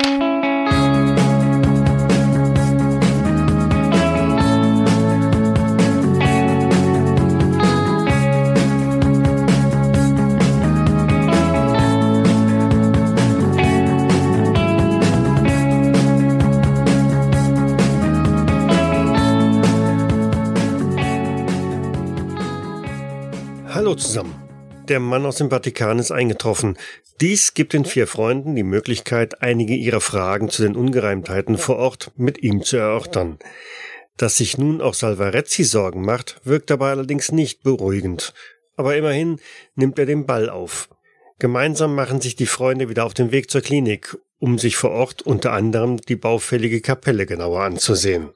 Hallo Der Mann aus dem Vatikan ist eingetroffen. Dies gibt den vier Freunden die Möglichkeit, einige ihrer Fragen zu den Ungereimtheiten vor Ort mit ihm zu erörtern. Dass sich nun auch Salvarezzi Sorgen macht, wirkt dabei allerdings nicht beruhigend. Aber immerhin nimmt er den Ball auf. Gemeinsam machen sich die Freunde wieder auf den Weg zur Klinik, um sich vor Ort unter anderem die baufällige Kapelle genauer anzusehen.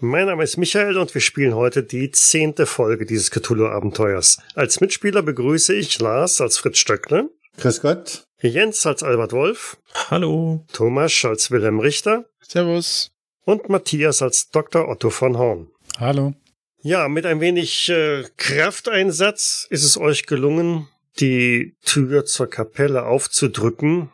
Mein Name ist Michael und wir spielen heute die zehnte Folge dieses Cthulhu-Abenteuers. Als Mitspieler begrüße ich Lars als Fritz Stöckle. Grüß Gott. Jens als Albert Wolf. Hallo. Thomas als Wilhelm Richter. Servus. Und Matthias als Dr. Otto von Horn. Hallo. Ja, mit ein wenig äh, Krafteinsatz ist es euch gelungen, die Tür zur Kapelle aufzudrücken.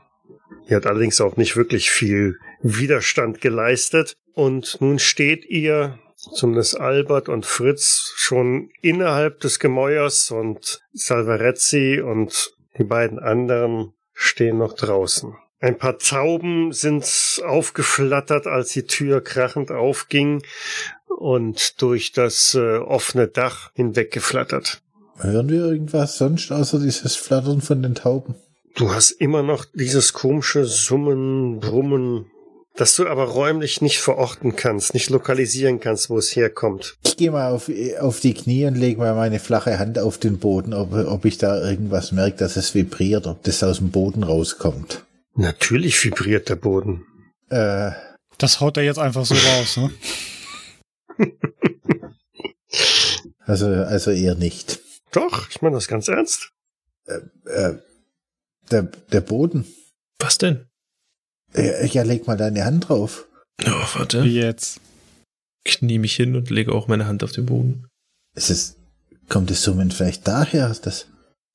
Ihr hat allerdings auch nicht wirklich viel Widerstand geleistet. Und nun steht ihr, zumindest Albert und Fritz, schon innerhalb des Gemäuers und Salvarezzi und die beiden anderen stehen noch draußen. Ein paar Tauben sind aufgeflattert, als die Tür krachend aufging und durch das äh, offene Dach hinweggeflattert. Hören wir irgendwas sonst außer dieses Flattern von den Tauben? Du hast immer noch dieses komische Summen, Brummen, das du aber räumlich nicht verorten kannst, nicht lokalisieren kannst, wo es herkommt. Ich gehe mal auf, auf die Knie und lege mal meine flache Hand auf den Boden, ob, ob ich da irgendwas merke, dass es vibriert, ob das aus dem Boden rauskommt. Natürlich vibriert der Boden. Äh, Das haut er jetzt einfach so raus, ne? also, also eher nicht. Doch, ich meine das ganz ernst. Äh, der, der Boden. Was denn? Äh, ja, leg mal deine Hand drauf. Oh, warte. Wie jetzt? Knie mich hin und lege auch meine Hand auf den Boden. Ist es, kommt das Summen vielleicht daher, dass,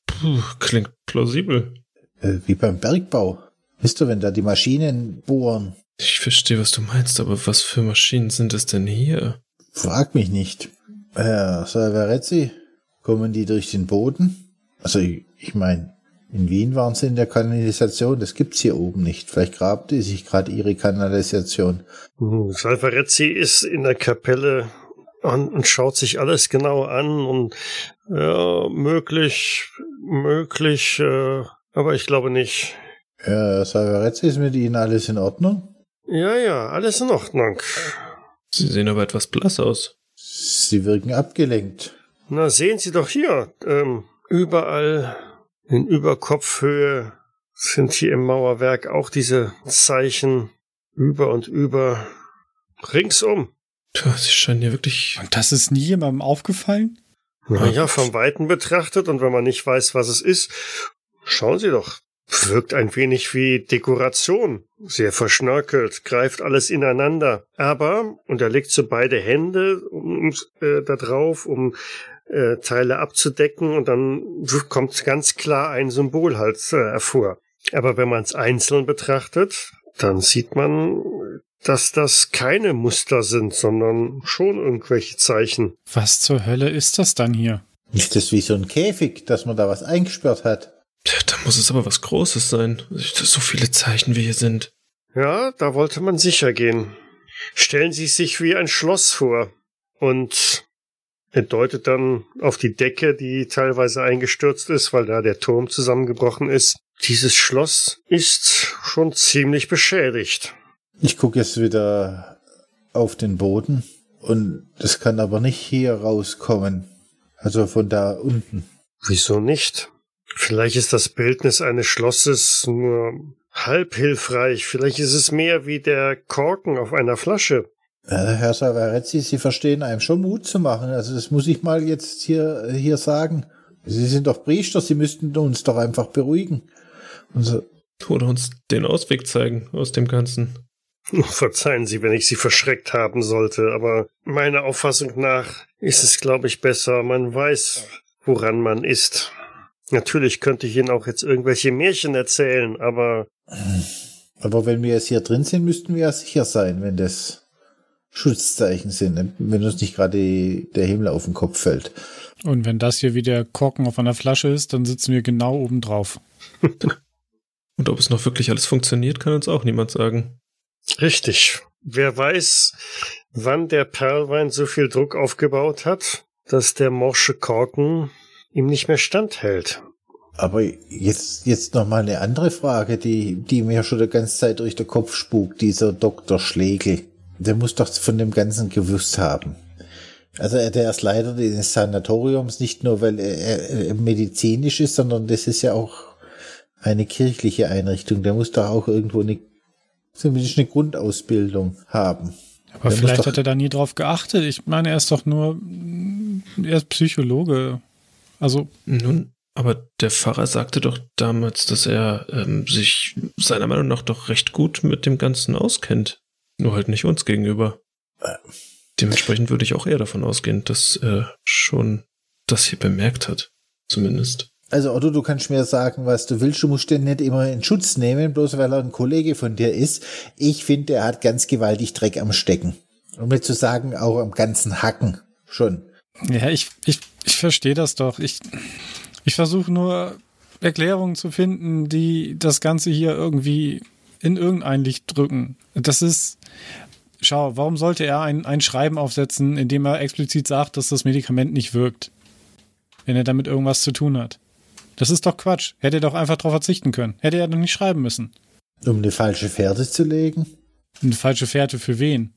Puh, klingt plausibel. äh, wie beim Bergbau? Wisst du, wenn da die Maschinen bohren? Ich verstehe, was du meinst, aber was für Maschinen sind es denn hier? Frag mich nicht. Herr Salvarezzi, kommen die durch den Boden? Also, ich, ich meine, in Wien waren sie in der Kanalisation, das gibt's hier oben nicht. Vielleicht grabt die sich gerade ihre Kanalisation. Hm, Salvarezzi ist in der Kapelle und, und schaut sich alles genau an und ja, möglich, möglich, äh, aber ich glaube nicht. Herr Salvarezzi, ist mit Ihnen alles in Ordnung? Ja, ja, alles in Ordnung. Sie sehen aber etwas blass aus. Sie wirken abgelenkt. Na, sehen Sie doch hier, ähm, überall in Überkopfhöhe sind hier im Mauerwerk auch diese Zeichen über und über ringsum. Tja, Sie scheinen ja wirklich. Und das ist nie jemandem aufgefallen? Naja, vom Weiten betrachtet und wenn man nicht weiß, was es ist, schauen Sie doch. Wirkt ein wenig wie Dekoration. Sehr verschnörkelt, greift alles ineinander. Aber, und er legt so beide Hände um, äh, da drauf, um äh, Teile abzudecken und dann kommt ganz klar ein Symbol halt äh, hervor. Aber wenn man es einzeln betrachtet, dann sieht man, dass das keine Muster sind, sondern schon irgendwelche Zeichen. Was zur Hölle ist das dann hier? Ist das wie so ein Käfig, dass man da was eingesperrt hat? Da muss es aber was Großes sein. So viele Zeichen wie hier sind. Ja, da wollte man sicher gehen. Stellen Sie sich wie ein Schloss vor. Und er deutet dann auf die Decke, die teilweise eingestürzt ist, weil da der Turm zusammengebrochen ist. Dieses Schloss ist schon ziemlich beschädigt. Ich gucke jetzt wieder auf den Boden und das kann aber nicht hier rauskommen. Also von da unten. Wieso nicht? Vielleicht ist das Bildnis eines Schlosses nur halb hilfreich. Vielleicht ist es mehr wie der Korken auf einer Flasche. Herr Savarezzi, Sie verstehen einem schon Mut zu machen. Also das muss ich mal jetzt hier, hier sagen. Sie sind doch Priester, Sie müssten uns doch einfach beruhigen. Und so, Oder uns den Ausweg zeigen aus dem Ganzen. Verzeihen Sie, wenn ich Sie verschreckt haben sollte, aber meiner Auffassung nach ist es, glaube ich, besser, man weiß, woran man ist. Natürlich könnte ich Ihnen auch jetzt irgendwelche Märchen erzählen, aber Aber wenn wir jetzt hier drin sind, müssten wir ja sicher sein, wenn das Schutzzeichen sind, ne? wenn uns nicht gerade der Himmel auf den Kopf fällt. Und wenn das hier wie der Korken auf einer Flasche ist, dann sitzen wir genau oben drauf. Und ob es noch wirklich alles funktioniert, kann uns auch niemand sagen. Richtig. Wer weiß, wann der Perlwein so viel Druck aufgebaut hat, dass der morsche Korken ihm nicht mehr standhält. Aber jetzt, jetzt noch mal eine andere Frage, die, die mir schon die ganze Zeit durch den Kopf spukt, dieser Dr. Schlegel. Der muss doch von dem Ganzen gewusst haben. Also der ist Leiter des Sanatoriums, nicht nur weil er, er medizinisch ist, sondern das ist ja auch eine kirchliche Einrichtung. Der muss doch auch irgendwo eine, zumindest eine Grundausbildung haben. Aber Der vielleicht hat er da nie drauf geachtet. Ich meine, er ist doch nur, er ist Psychologe. Also, Nun, aber der Pfarrer sagte doch damals, dass er ähm, sich seiner Meinung nach doch recht gut mit dem Ganzen auskennt. Nur halt nicht uns gegenüber. Dementsprechend würde ich auch eher davon ausgehen, dass er schon das hier bemerkt hat. Zumindest. Also Otto, du kannst mir sagen, was du willst. Du musst den nicht immer in Schutz nehmen, bloß weil er ein Kollege von dir ist. Ich finde, er hat ganz gewaltig Dreck am Stecken. Um nicht zu sagen, auch am ganzen Hacken. Schon. ja, ich, ich, ich verstehe das doch. Ich, ich versuche nur Erklärungen zu finden, die das Ganze hier irgendwie in irgendein Licht drücken. Das ist, schau, warum sollte er ein, ein Schreiben aufsetzen, in dem er explizit sagt, dass das Medikament nicht wirkt, wenn er damit irgendwas zu tun hat? Das ist doch Quatsch. Hätte er doch einfach darauf verzichten können. Hätte er doch nicht schreiben müssen. Um eine falsche Fährte zu legen. Eine falsche Fährte für wen?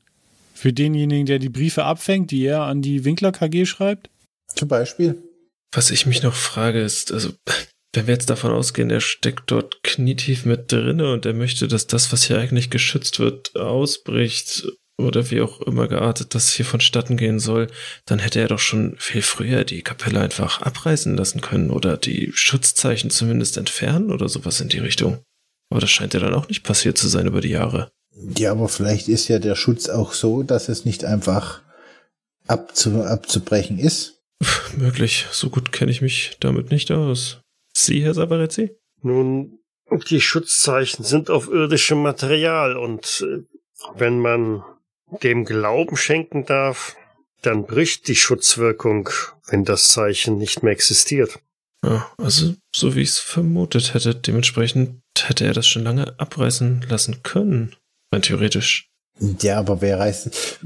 Für denjenigen, der die Briefe abfängt, die er an die Winkler KG schreibt? Zum Beispiel. Was ich mich noch frage ist, also, wenn wir jetzt davon ausgehen, er steckt dort knietief mit drinne und er möchte, dass das, was hier eigentlich geschützt wird, ausbricht oder wie auch immer geartet das hier vonstatten gehen soll, dann hätte er doch schon viel früher die Kapelle einfach abreißen lassen können oder die Schutzzeichen zumindest entfernen oder sowas in die Richtung. Aber das scheint ja dann auch nicht passiert zu sein über die Jahre. Ja, aber vielleicht ist ja der Schutz auch so, dass es nicht einfach abzu, abzubrechen ist. Möglich, so gut kenne ich mich damit nicht aus. Sie, Herr Savarezzi? Nun, die Schutzzeichen sind auf irdischem Material und äh, wenn man dem Glauben schenken darf, dann bricht die Schutzwirkung, wenn das Zeichen nicht mehr existiert. Ja, also so wie ich es vermutet hätte, dementsprechend hätte er das schon lange abreißen lassen können. Rein theoretisch. Ja, aber wer reißt,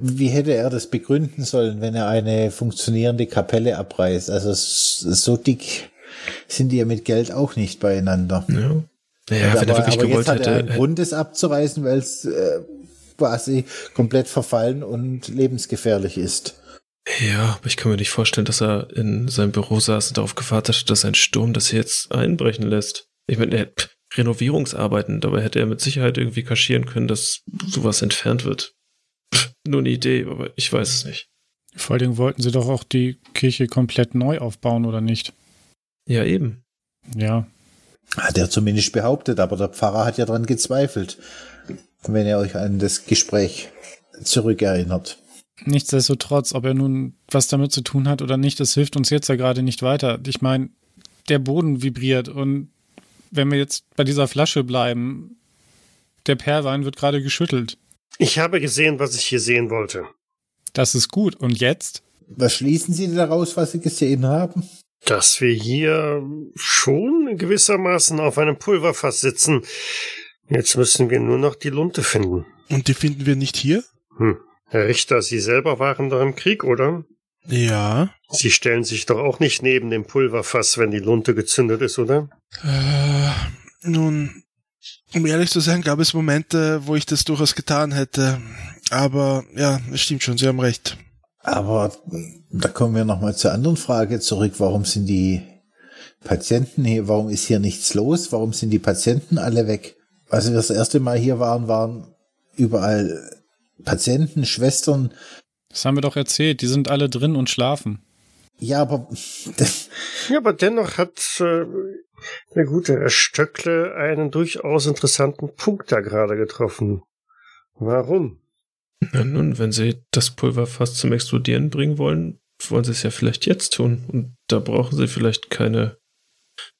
wie hätte er das begründen sollen, wenn er eine funktionierende Kapelle abreißt? Also so dick sind die ja mit Geld auch nicht beieinander. Ja. Naja, Und wenn er wirklich aber gewollt jetzt hat er hätte. einen Grund, es abzureißen, weil es äh, quasi komplett verfallen und lebensgefährlich ist. Ja, aber ich kann mir nicht vorstellen, dass er in seinem Büro saß und darauf gewartet hat, dass ein Sturm das jetzt einbrechen lässt. Ich meine, er Renovierungsarbeiten, dabei hätte er mit Sicherheit irgendwie kaschieren können, dass sowas entfernt wird. Pff, nur eine Idee, aber ich weiß es nicht. Vor allen Dingen wollten sie doch auch die Kirche komplett neu aufbauen, oder nicht? Ja, eben. Ja. Hat er zumindest behauptet, aber der Pfarrer hat ja dran gezweifelt, wenn ihr euch an das Gespräch zurückerinnert. Nichtsdestotrotz, ob er nun was damit zu tun hat oder nicht, das hilft uns jetzt ja gerade nicht weiter. Ich meine, der Boden vibriert und wenn wir jetzt bei dieser Flasche bleiben, der Perlwein wird gerade geschüttelt. Ich habe gesehen, was ich hier sehen wollte. Das ist gut. Und jetzt? Was schließen Sie daraus, was Sie gesehen haben? Dass wir hier schon gewissermaßen auf einem Pulverfass sitzen. Jetzt müssen wir nur noch die Lunte finden. Und die finden wir nicht hier? Hm. Herr Richter, Sie selber waren doch im Krieg, oder? Ja. Sie stellen sich doch auch nicht neben dem Pulverfass, wenn die Lunte gezündet ist, oder? Äh, nun, um ehrlich zu sein, gab es Momente, wo ich das durchaus getan hätte. Aber ja, es stimmt schon, Sie haben recht. Aber da kommen wir nochmal zur anderen Frage zurück. Warum sind die Patienten hier, warum ist hier nichts los? Warum sind die Patienten alle weg? Als wir das erste Mal hier waren, waren überall Patienten, Schwestern. Das haben wir doch erzählt. Die sind alle drin und schlafen. Ja, aber Ja, aber dennoch hat äh, der gute Herr Stöckle einen durchaus interessanten Punkt da gerade getroffen. Warum? Na nun, wenn sie das Pulver fast zum Explodieren bringen wollen, wollen sie es ja vielleicht jetzt tun. Und da brauchen sie vielleicht keine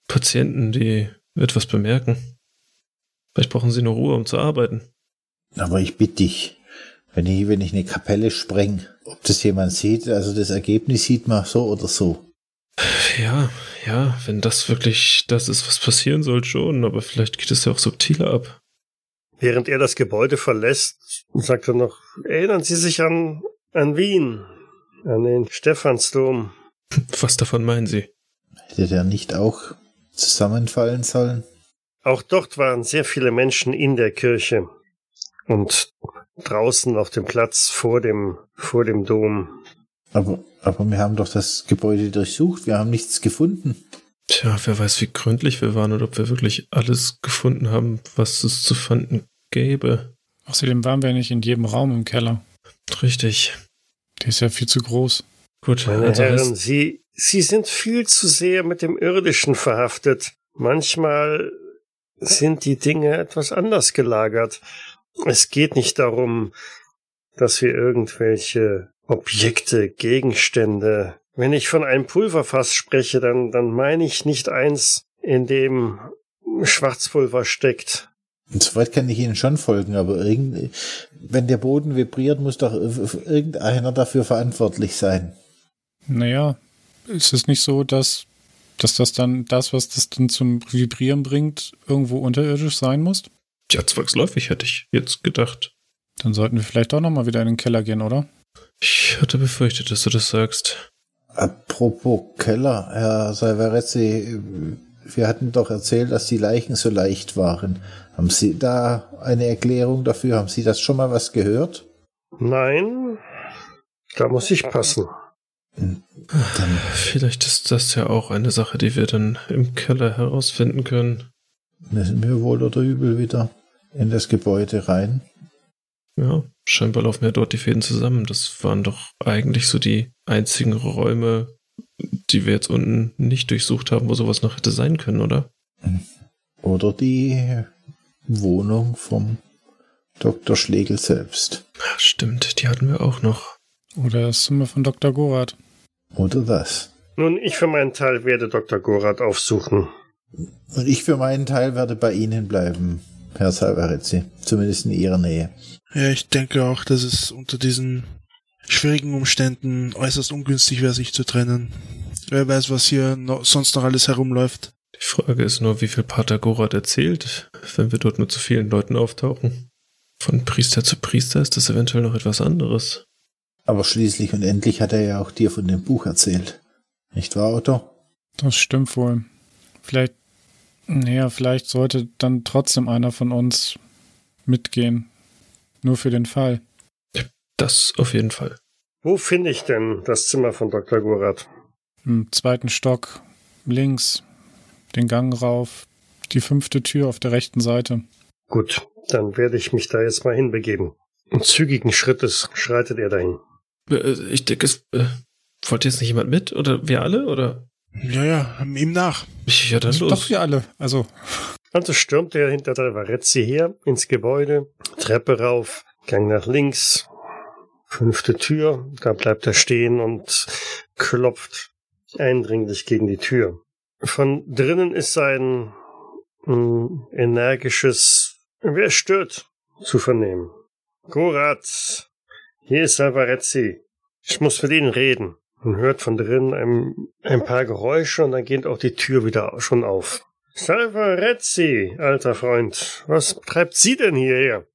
Patienten, die etwas bemerken. Vielleicht brauchen Sie nur Ruhe, um zu arbeiten. Aber ich bitte dich, wenn ich, wenn ich eine Kapelle spreng, ob das jemand sieht, also das Ergebnis sieht man so oder so. Ja, ja, wenn das wirklich das ist, was passieren soll, schon, aber vielleicht geht es ja auch subtiler ab. Während er das Gebäude verlässt, sagt er noch, erinnern Sie sich an, an Wien, an den Stephansdom. Was davon meinen Sie? Hätte der nicht auch zusammenfallen sollen? Auch dort waren sehr viele Menschen in der Kirche und draußen auf dem Platz vor dem, vor dem Dom. Aber, aber wir haben doch das Gebäude durchsucht, wir haben nichts gefunden. Tja, wer weiß, wie gründlich wir waren oder ob wir wirklich alles gefunden haben, was es zu finden gäbe. Außerdem waren wir nicht in jedem Raum im Keller. Richtig. Der ist ja viel zu groß. Gut, Meine also Herren, Sie, Sie sind viel zu sehr mit dem Irdischen verhaftet. Manchmal sind die Dinge etwas anders gelagert. Es geht nicht darum, dass wir irgendwelche Objekte, Gegenstände. Wenn ich von einem Pulverfass spreche, dann, dann meine ich nicht eins, in dem Schwarzpulver steckt. Und soweit kann ich Ihnen schon folgen, aber irgend, wenn der Boden vibriert, muss doch irgendeiner dafür verantwortlich sein. Naja, ist es nicht so, dass, dass das dann das, was das dann zum Vibrieren bringt, irgendwo unterirdisch sein muss? ja, zwangsläufig hätte ich jetzt gedacht. Dann sollten wir vielleicht doch nochmal wieder in den Keller gehen, oder? Ich hatte befürchtet, dass du das sagst. Apropos Keller, Herr Salvarezzi, wir hatten doch erzählt, dass die Leichen so leicht waren. Haben Sie da eine Erklärung dafür? Haben Sie das schon mal was gehört? Nein, da muss ich passen. Dann, Vielleicht ist das ja auch eine Sache, die wir dann im Keller herausfinden können. müssen wir wohl oder übel wieder in das Gebäude rein. Ja, scheinbar laufen ja dort die Fäden zusammen. Das waren doch eigentlich so die einzigen Räume, die wir jetzt unten nicht durchsucht haben, wo sowas noch hätte sein können, oder? Oder die Wohnung vom Dr. Schlegel selbst. Stimmt, die hatten wir auch noch. Oder das Zimmer von Dr. Gorath. Oder das. Nun, ich für meinen Teil werde Dr. Gorath aufsuchen. Und ich für meinen Teil werde bei Ihnen bleiben, Herr Salvarezzi. Zumindest in Ihrer Nähe. Ja, ich denke auch, dass es unter diesen schwierigen Umständen äußerst ungünstig wäre, sich zu trennen. Wer weiß, was hier noch, sonst noch alles herumläuft. Die Frage ist nur, wie viel Pater Gorath erzählt, wenn wir dort nur zu vielen Leuten auftauchen. Von Priester zu Priester ist das eventuell noch etwas anderes. Aber schließlich und endlich hat er ja auch dir von dem Buch erzählt. Nicht wahr, Otto? Das stimmt wohl. Vielleicht, naja, vielleicht sollte dann trotzdem einer von uns mitgehen. Nur für den Fall. Das auf jeden Fall. Wo finde ich denn das Zimmer von Dr. Gorath? Im zweiten Stock, links, den Gang rauf, die fünfte Tür auf der rechten Seite. Gut, dann werde ich mich da jetzt mal hinbegeben. Und zügigen Schrittes schreitet er dahin. Äh, Ich denke, es. Äh, wollt jetzt nicht jemand mit? Oder wir alle? Oder? Ja, ja, ihm nach. Ich, ja, dann los. Doch, wir alle. Also, Also stürmt er hinter Salvarezzi her ins Gebäude, Treppe rauf, Gang nach links, fünfte Tür, da bleibt er stehen und klopft eindringlich gegen die Tür. Von drinnen ist ein mh, energisches Wer stört zu vernehmen. Gorath, hier ist Salvarezzi. Ich muss mit Ihnen reden. Man hört von drinnen ein, ein paar Geräusche und dann geht auch die Tür wieder schon auf. Salvarezzi, alter Freund, was treibt Sie denn hierher?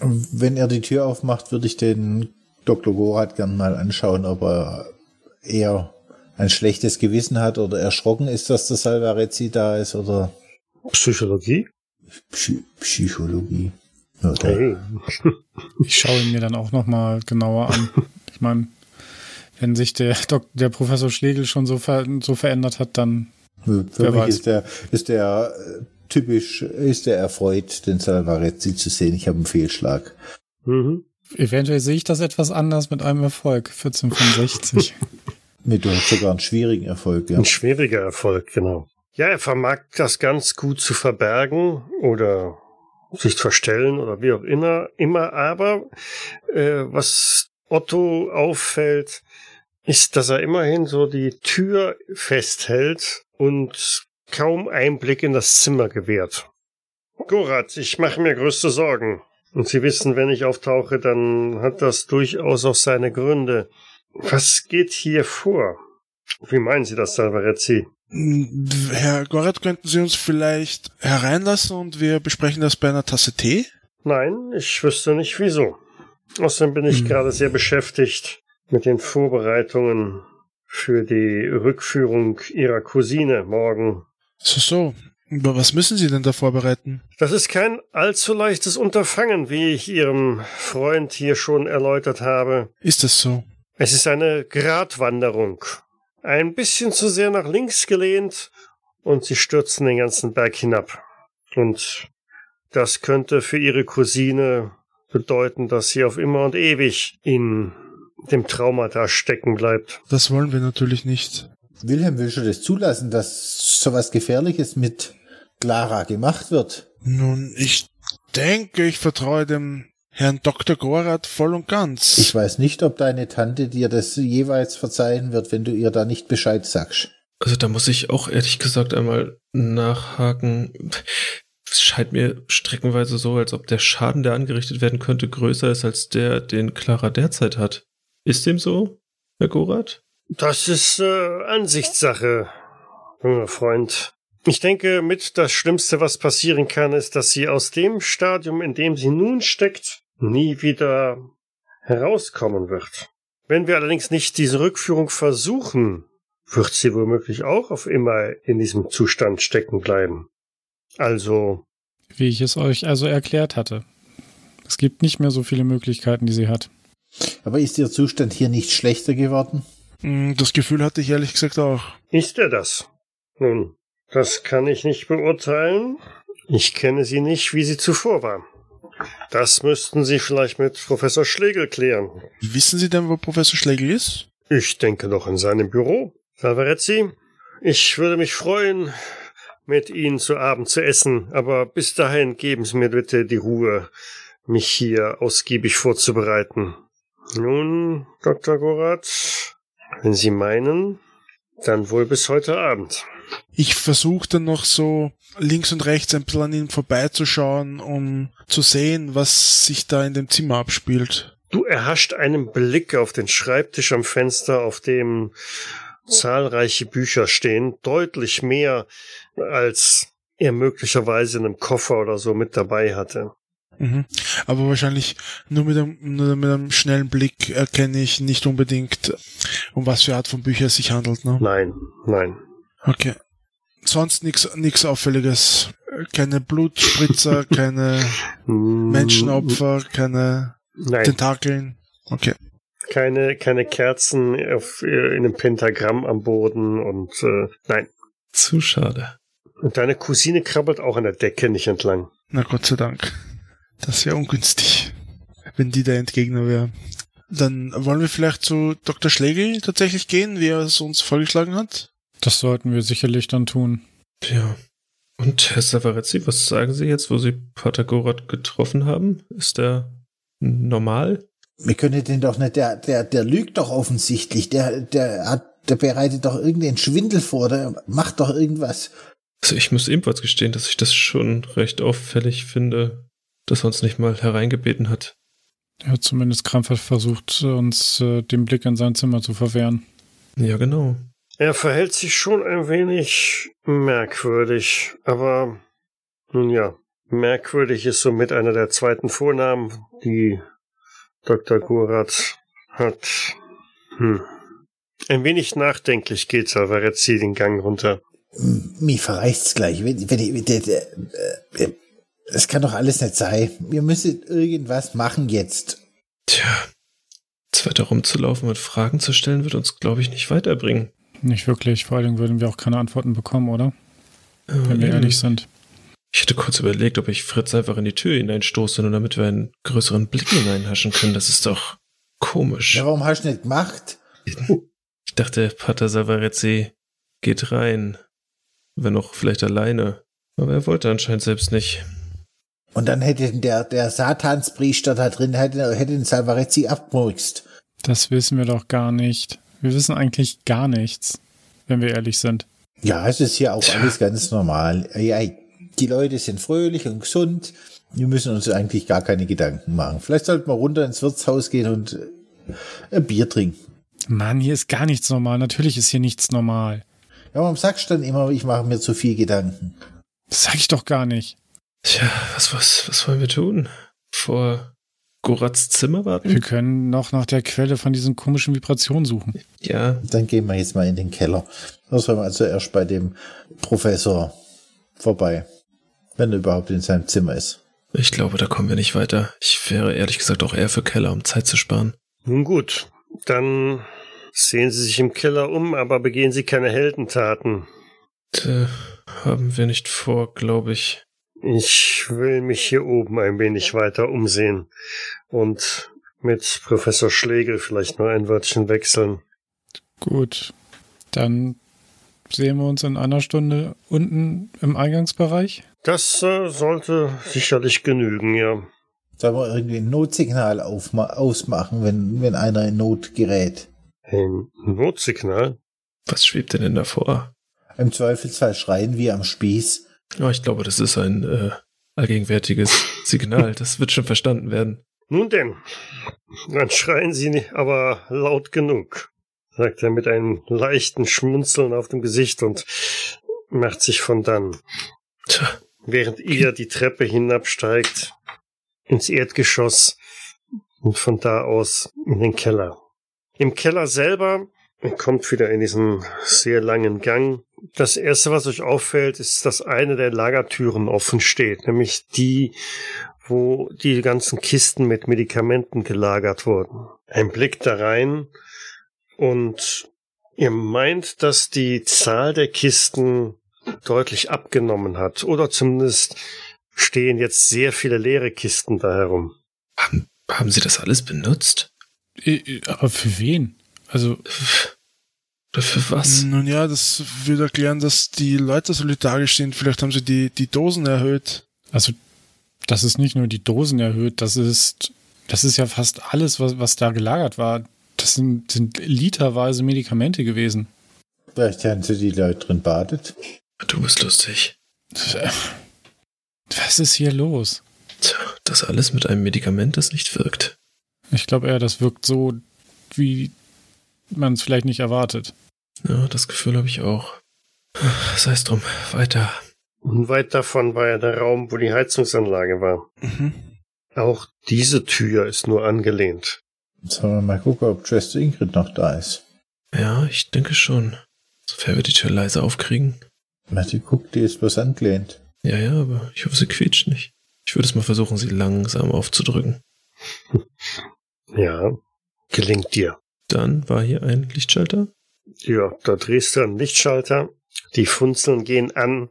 Wenn er die Tür aufmacht, würde ich den Dr. Gorath gern mal anschauen, ob er eher ein schlechtes Gewissen hat oder erschrocken ist, dass der Salvarezzi da ist oder Psychologie? Psy Psychologie. Hey. ich schaue ihn mir dann auch nochmal genauer an. Ich meine, wenn sich der, Dok der Professor Schlegel schon so, ver so verändert hat, dann Für Wer mich weiß. ist der, ist der äh, typisch, ist der erfreut, den Salvarezzi zu sehen. Ich habe einen Fehlschlag. Mhm. eventuell sehe ich das etwas anders mit einem Erfolg. 14 von 60. Nee, du hast sogar einen schwierigen Erfolg, ja. Ein schwieriger Erfolg, genau. Ja, er vermag das ganz gut zu verbergen oder sich verstellen oder wie auch immer, immer aber äh, was Otto auffällt, ist, dass er immerhin so die Tür festhält und kaum Einblick in das Zimmer gewährt. Gorat, ich mache mir größte Sorgen. Und Sie wissen, wenn ich auftauche, dann hat das durchaus auch seine Gründe. Was geht hier vor? Wie meinen Sie das, Salvarezzi? Herr Gorat, könnten Sie uns vielleicht hereinlassen und wir besprechen das bei einer Tasse Tee? Nein, ich wüsste nicht wieso. Außerdem bin ich hm. gerade sehr beschäftigt mit den Vorbereitungen für die Rückführung Ihrer Cousine morgen. So, so. Aber was müssen Sie denn da vorbereiten? Das ist kein allzu leichtes Unterfangen, wie ich Ihrem Freund hier schon erläutert habe. Ist es so? Es ist eine Gratwanderung. Ein bisschen zu sehr nach links gelehnt und Sie stürzen den ganzen Berg hinab. Und das könnte für Ihre Cousine bedeuten, dass sie auf immer und ewig in dem Traumata stecken bleibt. Das wollen wir natürlich nicht. Wilhelm will schon das zulassen, dass sowas Gefährliches mit Clara gemacht wird. Nun, ich denke, ich vertraue dem Herrn Dr. Gorath voll und ganz. Ich weiß nicht, ob deine Tante dir das jeweils verzeihen wird, wenn du ihr da nicht Bescheid sagst. Also da muss ich auch ehrlich gesagt einmal nachhaken. Es scheint mir streckenweise so, als ob der Schaden, der angerichtet werden könnte, größer ist als der, den Clara derzeit hat. Ist dem so, Herr Gorath? Das ist äh, Ansichtssache, junger Freund. Ich denke, mit das Schlimmste, was passieren kann, ist, dass sie aus dem Stadium, in dem sie nun steckt, nie wieder herauskommen wird. Wenn wir allerdings nicht diese Rückführung versuchen, wird sie womöglich auch auf immer in diesem Zustand stecken bleiben. Also. Wie ich es euch also erklärt hatte. Es gibt nicht mehr so viele Möglichkeiten, die sie hat. Aber ist ihr Zustand hier nicht schlechter geworden? Hm, das Gefühl hatte ich ehrlich gesagt auch. Ist er das? Nun, das kann ich nicht beurteilen. Ich kenne sie nicht, wie sie zuvor war. Das müssten Sie vielleicht mit Professor Schlegel klären. Wissen Sie denn, wo Professor Schlegel ist? Ich denke doch in seinem Büro. Salvarezzi, ich würde mich freuen, mit Ihnen zu Abend zu essen, aber bis dahin geben Sie mir bitte die Ruhe, mich hier ausgiebig vorzubereiten. Nun, Dr. Gorath, wenn Sie meinen, dann wohl bis heute Abend. Ich versuche dann noch so links und rechts ein bisschen an ihm vorbeizuschauen, um zu sehen, was sich da in dem Zimmer abspielt. Du erhascht einen Blick auf den Schreibtisch am Fenster, auf dem zahlreiche Bücher stehen, deutlich mehr als er möglicherweise in einem Koffer oder so mit dabei hatte. Mhm. Aber wahrscheinlich nur mit einem, nur mit einem schnellen Blick erkenne ich nicht unbedingt, um was für Art von Bücher es sich handelt. Ne? Nein, nein. Okay. Sonst nichts nichts Auffälliges. Keine Blutspritzer, keine mm. Menschenopfer, keine nein. Tentakeln. Okay keine, keine Kerzen auf, äh, in einem Pentagramm am Boden und äh, nein. Zu schade. Und deine Cousine krabbelt auch an der Decke nicht entlang. Na Gott sei Dank. Das wäre ungünstig, wenn die der Entgegner wäre. Dann wollen wir vielleicht zu Dr. Schlegel tatsächlich gehen, wie er es uns vorgeschlagen hat? Das sollten wir sicherlich dann tun. Ja. Und Herr Savarezzi, was sagen Sie jetzt, wo Sie Pater Gorat getroffen haben? Ist er normal? Wir können den doch nicht, der, der, der lügt doch offensichtlich, der, der hat, der bereitet doch irgendeinen Schwindel vor, der macht doch irgendwas. Also ich muss ebenfalls gestehen, dass ich das schon recht auffällig finde, dass er uns nicht mal hereingebeten hat. Er hat zumindest krampfhaft versucht, uns äh, den Blick in sein Zimmer zu verwehren. Ja, genau. Er verhält sich schon ein wenig merkwürdig, aber nun ja, merkwürdig ist somit einer der zweiten Vornamen, die Dr. Gurat hat hm, ein wenig nachdenklich geht Salvarezzi den Gang runter. Mir verreicht's gleich. Wenn, wenn, wenn, äh, äh, das kann doch alles nicht sein. Wir müssen irgendwas machen jetzt. Tja, jetzt weiter rumzulaufen und Fragen zu stellen, wird uns, glaube ich, nicht weiterbringen. Nicht wirklich. Vor allem würden wir auch keine Antworten bekommen, oder? Äh, wenn wir ehrlich sind. Ich hatte kurz überlegt, ob ich Fritz einfach in die Tür hineinstoße, nur damit wir einen größeren Blick hineinhaschen können. Das ist doch komisch. Ja, warum hast du nicht gemacht? Ich dachte, Pater Savarezzi geht rein. Wenn auch vielleicht alleine. Aber er wollte anscheinend selbst nicht. Und dann hätte der, der Satanspriester da drin, hätte, hätte den Salvarezzi abgemurkst. Das wissen wir doch gar nicht. Wir wissen eigentlich gar nichts, wenn wir ehrlich sind. Ja, es ist hier auch alles ganz normal. Ja, die Leute sind fröhlich und gesund. Wir müssen uns eigentlich gar keine Gedanken machen. Vielleicht sollten wir runter ins Wirtshaus gehen und äh, ein Bier trinken. Mann, hier ist gar nichts normal. Natürlich ist hier nichts normal. Ja, warum sagst du dann immer, ich mache mir zu viel Gedanken? Das sag ich doch gar nicht. Tja, was, was, was wollen wir tun? Vor Gorats Zimmer warten? Wir können noch nach der Quelle von diesen komischen Vibrationen suchen. Ja, Dann gehen wir jetzt mal in den Keller. Da sollen wir also erst bei dem Professor vorbei. Wenn er überhaupt in seinem Zimmer ist. ich glaube, da kommen wir nicht weiter. Ich wäre ehrlich gesagt auch eher für Keller, um Zeit zu sparen. Nun gut, dann sehen Sie sich im Keller um, aber begehen Sie keine Heldentaten. Äh, haben wir nicht vor, glaube ich. Ich will mich hier oben ein wenig weiter umsehen und mit Professor Schlegel vielleicht noch ein Wörtchen wechseln. Gut. Dann sehen wir uns in einer Stunde unten im Eingangsbereich. Das äh, sollte sicherlich genügen, ja. Sollen wir irgendwie ein Notsignal aufma ausmachen, wenn, wenn einer in Not gerät? Ein Notsignal? Was schwebt denn denn davor? Im Zweifelsfall schreien wir am Spieß. Ja, ich glaube, das ist ein äh, allgegenwärtiges Signal. Das wird schon verstanden werden. Nun denn, dann schreien Sie aber laut genug, sagt er mit einem leichten Schmunzeln auf dem Gesicht und macht sich von dann, Tja, während ihr die Treppe hinabsteigt, ins Erdgeschoss und von da aus in den Keller. Im Keller selber ihr kommt wieder in diesen sehr langen Gang. Das erste, was euch auffällt, ist, dass eine der Lagertüren offen steht, nämlich die, wo die ganzen Kisten mit Medikamenten gelagert wurden. Ein Blick da rein und ihr meint, dass die Zahl der Kisten deutlich abgenommen hat oder zumindest stehen jetzt sehr viele leere Kisten da herum. haben, haben Sie das alles benutzt? Äh, äh, Aber für wen? Also, Oder für was? Nun ja, das würde erklären, dass die Leute so lethargisch sind. Vielleicht haben sie die, die Dosen erhöht. also, das ist nicht nur die Dosen erhöht, das ist, das ist ja fast alles, was, was da gelagert war. Das sind, sind literweise Medikamente gewesen. Vielleicht haben sie die Leute drin badet. Du bist lustig. Was ist hier los? Tja, das alles mit einem Medikament, das nicht wirkt. Ich glaube eher, das wirkt so, wie man es vielleicht nicht erwartet. Ja, das Gefühl habe ich auch. Sei es drum, weiter. Unweit davon war ja der Raum, wo die Heizungsanlage war. Mhm. Auch diese Tür ist nur angelehnt. Sollen wir mal gucken, ob Schwester Ingrid noch da ist. Ja, ich denke schon. Sofern wir die Tür leise aufkriegen. Na, die guckt, die ist bloß angelehnt. Ja, ja, aber ich hoffe, sie quietscht nicht. Ich würde es mal versuchen, sie langsam aufzudrücken. Ja, gelingt dir. Dann war hier ein Lichtschalter. Ja, da drehst du einen Lichtschalter, die Funzeln gehen an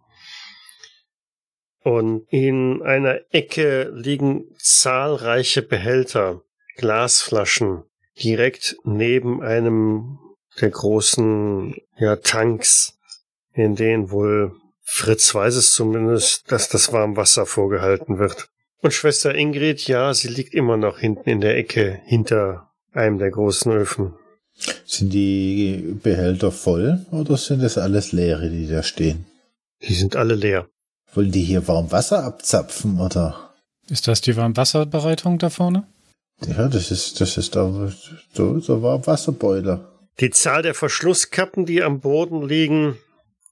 und in einer Ecke liegen zahlreiche Behälter, Glasflaschen, direkt neben einem der großen ja, Tanks, in denen wohl Fritz weiß es zumindest, dass das Warmwasser vorgehalten wird. Und Schwester Ingrid, ja, sie liegt immer noch hinten in der Ecke hinter einem der großen Öfen. Sind die Behälter voll oder sind das alles leere, die da stehen? Die sind alle leer. Wollen die hier warm Wasser abzapfen oder? Ist das die Warmwasserbereitung da vorne? Ja, das ist, das ist da, so, so Warmwasserboiler. Die Zahl der Verschlusskappen, die am Boden liegen,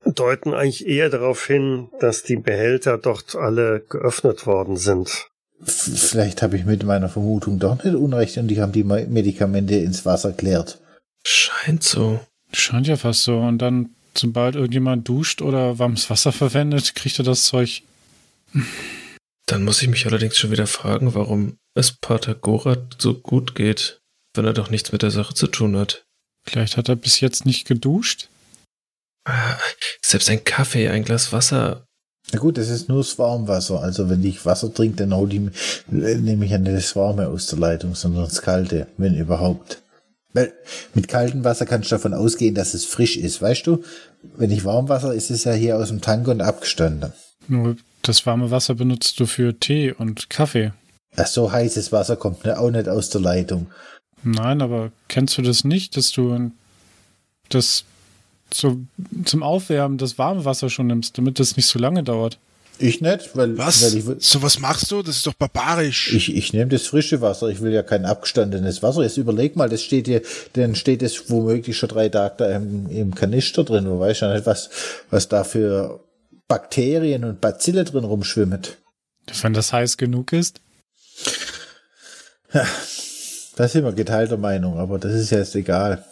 deuten eigentlich eher darauf hin, dass die Behälter dort alle geöffnet worden sind. Vielleicht habe ich mit meiner Vermutung doch nicht unrecht und die haben die Me- Medikamente ins Wasser klärt. Scheint so. Scheint ja fast so. Und dann, sobald irgendjemand duscht oder warmes Wasser verwendet, kriegt er das Zeug. Dann muss ich mich allerdings schon wieder fragen, warum es Pater Gorat so gut geht, wenn er doch nichts mit der Sache zu tun hat. Vielleicht hat er bis jetzt nicht geduscht. Ah, Selbst ein Kaffee, ein Glas Wasser. Na gut, das ist nur das Warmwasser. Also wenn ich Wasser trinke, dann hol ich, äh, nehme ich ja nicht das Warme aus der Leitung, sondern das Kalte, wenn überhaupt. Weil mit kaltem Wasser kannst du davon ausgehen, dass es frisch ist, weißt du? Wenn ich Warmwasser, ist es ja hier aus dem Tank und abgestanden. Nur das warme Wasser benutzt du für Tee und Kaffee. Ach, so heißes Wasser kommt ne, auch nicht aus der Leitung. Nein, aber kennst du das nicht, dass du das so zum Aufwärmen das warme Wasser schon nimmst, damit das nicht so lange dauert? Ich nicht, weil, Was? weil ich, so was machst du? Das ist doch barbarisch. ich, ich nehme das frische Wasser. Ich will ja kein abgestandenes Wasser. Jetzt überleg mal, das steht hier, dann steht es womöglich schon drei Tage da im, im Kanister drin. Du weißt ja nicht, was, was da für Bakterien und Bazille drin rumschwimmen. Wenn das heiß genug ist. Da sind wir geteilter Meinung, aber das ist ja jetzt egal.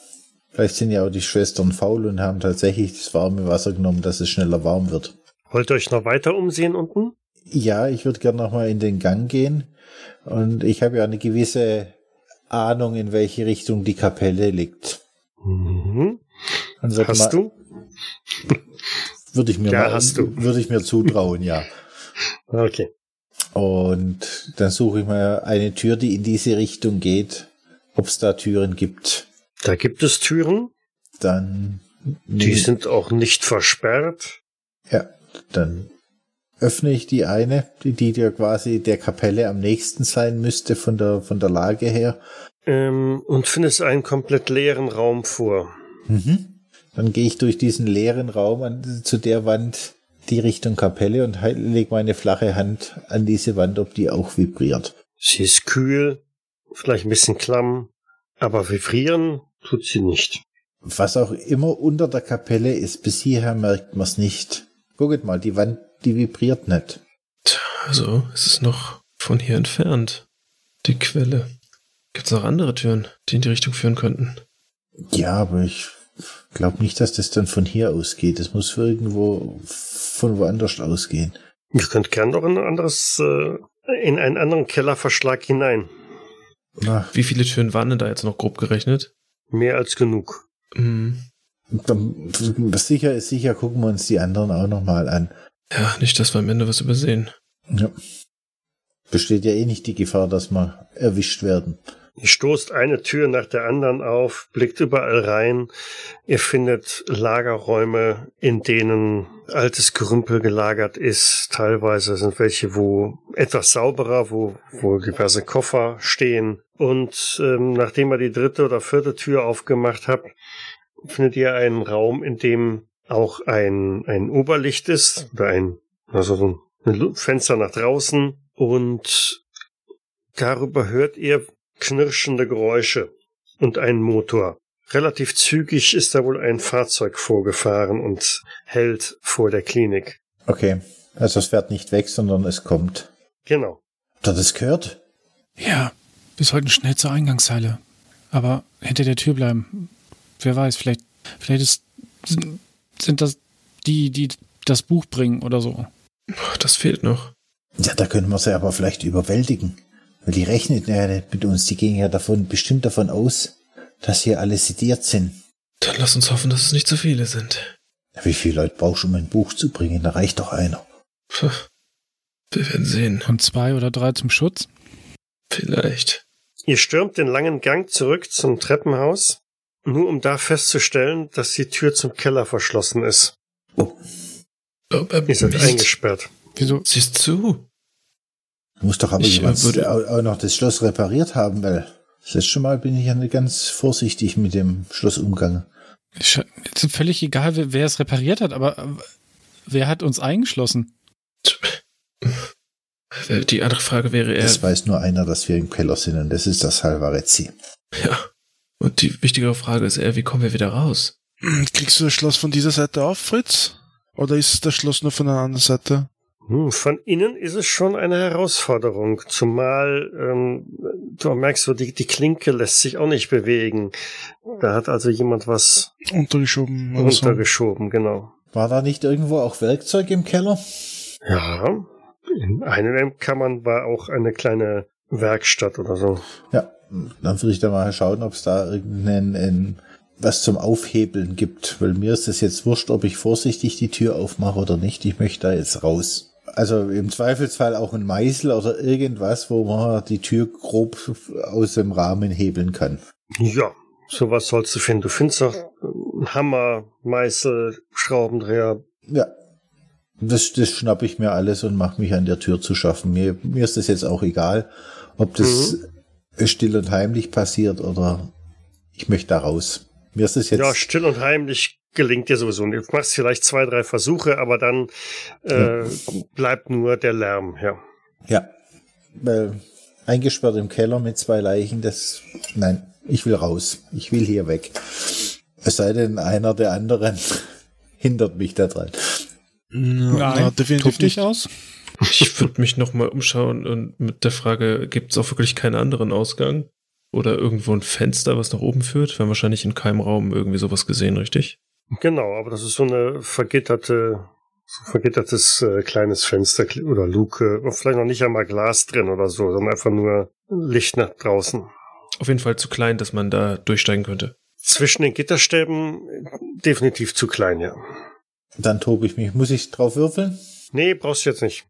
Vielleicht sind ja auch die Schwestern faul und haben tatsächlich das warme Wasser genommen, dass es schneller warm wird. Wollt ihr euch noch weiter umsehen unten? Ja, ich würde gerne nochmal in den Gang gehen. Und ich habe ja eine gewisse Ahnung, in welche Richtung die Kapelle liegt. Mhm. Hast du? Würde ich mir Ja, mal, hast du. würde ich mir zutrauen, ja. Okay. Und dann suche ich mal eine Tür, die in diese Richtung geht, ob es da Türen gibt. Da gibt es Türen. Dann, Die sind auch nicht versperrt. ja, dann öffne ich die eine, die, die dir quasi der Kapelle am nächsten sein müsste von der, von der Lage her. Ähm, und findest einen komplett leeren Raum vor. Mhm. Dann gehe ich durch diesen leeren Raum an, zu der Wand, die Richtung Kapelle und lege meine flache Hand an diese Wand, ob die auch vibriert. Sie ist kühl, vielleicht ein bisschen klamm, aber vibrieren tut sie nicht. Was auch immer unter der Kapelle ist, bis hierher merkt man es nicht. Guckt mal, die Wand, die vibriert nicht. Also, es ist noch von hier entfernt. Die Quelle. Gibt es noch andere Türen, die in die Richtung führen könnten? Ja, aber ich glaube nicht, dass das dann von hier ausgeht. Es muss irgendwo von woanders ausgehen. Ihr könnt gern noch in ein anderes, äh, in einen anderen Kellerverschlag hinein. Na, Wie viele Türen waren denn da jetzt noch grob gerechnet? Mehr als genug. Hm. dann, sicher ist sicher, gucken wir uns die anderen auch nochmal an. Ja, nicht, dass wir am Ende was übersehen. Ja. Besteht ja eh nicht die Gefahr, dass wir erwischt werden. Ihr stoßt eine Tür nach der anderen auf, blickt überall rein. Ihr findet Lagerräume, in denen altes Gerümpel gelagert ist. Teilweise sind welche, wo etwas sauberer, wo, wo diverse Koffer stehen. Und ähm, nachdem ihr die dritte oder vierte Tür aufgemacht habt, findet ihr einen Raum, in dem auch ein, ein Oberlicht ist, oder ein, also so ein Fenster nach draußen. Und darüber hört ihr knirschende Geräusche und einen Motor. Relativ zügig ist da wohl ein Fahrzeug vorgefahren und hält vor der Klinik. Okay. Also es fährt nicht weg, sondern es kommt. Genau. Habt ihr das gehört? Ja, wir sollten schnell zur Eingangshalle. Aber hinter der Tür bleiben. Wer weiß, vielleicht, vielleicht ist, sind- sind das die, die das Buch bringen oder so. Das fehlt noch. Ja, da können wir sie aber vielleicht überwältigen. Weil die rechnen ja nicht mit uns. Die gehen ja davon, bestimmt davon aus, dass hier alle sediert sind. Dann lass uns hoffen, dass es nicht so viele sind. Wie viele Leute brauchst du, um ein Buch zu bringen? Da reicht doch einer. Puh. Wir werden sehen. Und zwei oder drei zum Schutz. Vielleicht. Ihr stürmt den langen Gang zurück zum Treppenhaus, nur um da festzustellen, dass die Tür zum Keller verschlossen ist. Oh, äh, Ihr seid Mist. eingesperrt. Wieso? Siehst zu. Muss doch aber Ich, äh, jemand würde- auch, noch das Schloss repariert haben, weil das letzte Mal bin ich ja nicht ganz vorsichtig mit dem Schloss umgegangen. Sch- Ist völlig egal, wer, wer es repariert hat, aber äh, wer hat uns eingeschlossen? Äh, Die andere Frage wäre eher, Das weiß nur einer, dass wir im Keller sind und das ist das Salvarezzi. ja. Und die wichtigere Frage ist eher, wie kommen wir wieder raus? Kriegst du das Schloss von dieser Seite auf, Fritz? Oder ist das Schloss nur von der anderen Seite? Hm, Von innen ist es schon eine Herausforderung, zumal ähm, du merkst, die, die Klinke lässt sich auch nicht bewegen. Da hat also jemand was Untergeschoben oder so? genau. War da nicht irgendwo auch Werkzeug im Keller? Ja, in einem Kammern war auch eine kleine Werkstatt oder so. Ja, dann würde ich da mal schauen, ob es da irgendeinen ein, was zum Aufhebeln gibt. Weil mir ist es jetzt wurscht, ob ich vorsichtig die Tür aufmache oder nicht. Ich möchte da jetzt raus. Also im Zweifelsfall auch ein Meißel oder irgendwas, wo man die Tür grob aus dem Rahmen hebeln kann. Ja, sowas sollst du finden. Du findest auch einen Hammer, Meißel, Schraubendreher. Ja. Das, das schnappe ich mir alles und mache mich an der Tür zu schaffen. Mir, mir ist das jetzt auch egal, ob das still und heimlich passiert oder ich möchte da raus. Mir ist das jetzt. Ja, still und heimlich gelingt dir sowieso nicht. Du machst vielleicht zwei, drei Versuche, aber dann äh, bleibt nur der Lärm, ja. Ja, weil eingesperrt im Keller mit zwei Leichen, das, nein, ich will raus. Ich will hier weg. Es sei denn, einer der anderen hindert mich da dran. Nein, na, definitiv nicht. aus. Ich würde mich nochmal umschauen und mit der Frage, gibt es auch wirklich keinen anderen Ausgang? Oder irgendwo ein Fenster, was nach oben führt? Wir haben wahrscheinlich in keinem Raum irgendwie sowas gesehen, richtig? Genau, aber das ist so eine vergitterte, so ein vergittertes äh, kleines Fenster oder Luke. Vielleicht noch nicht einmal Glas drin oder so, sondern einfach nur Licht nach draußen. Auf jeden Fall zu klein, dass man da durchsteigen könnte. Zwischen den Gitterstäben definitiv zu klein, ja. Dann tobe ich mich. Muss ich drauf würfeln? Nee, brauchst du jetzt nicht.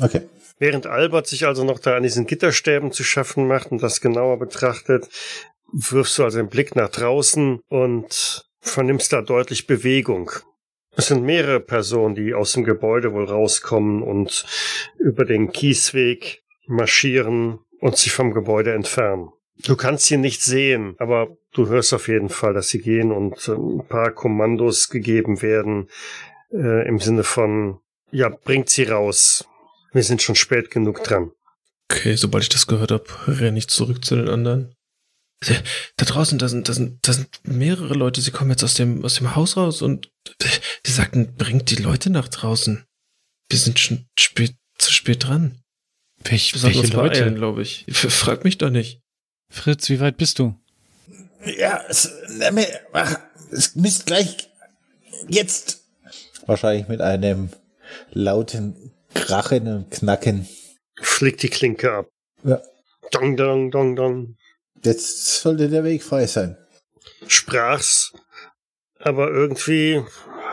Okay. Während Albert sich also noch da an diesen Gitterstäben zu schaffen macht und das genauer betrachtet, wirfst du also einen Blick nach draußen und vernimmst da deutlich Bewegung. Es sind mehrere Personen, die aus dem Gebäude wohl rauskommen und über den Kiesweg marschieren und sich vom Gebäude entfernen. Du kannst sie nicht sehen, aber du hörst auf jeden Fall, dass sie gehen und äh, ein paar Kommandos gegeben werden äh, im Sinne von, ja, bringt sie raus. Wir sind schon spät genug dran. Okay, sobald ich das gehört habe, renne ich zurück zu den anderen. Da draußen, da sind, da sind, da sind mehrere Leute, sie kommen jetzt aus dem, aus dem Haus raus und die sagten, bringt die Leute nach draußen. Wir sind schon spät, zu spät dran. Welch, welche Leute? glaube ich. Frag mich doch nicht. Fritz, wie weit bist du? Ja, es, na, mir- ach, es müsst gleich jetzt. Wahrscheinlich mit einem lauten Krachen und Knacken. Fliegt die Klinke ab. Ja. Dong, dong, dong, dong. Jetzt sollte der Weg frei sein. Sprach's. Aber irgendwie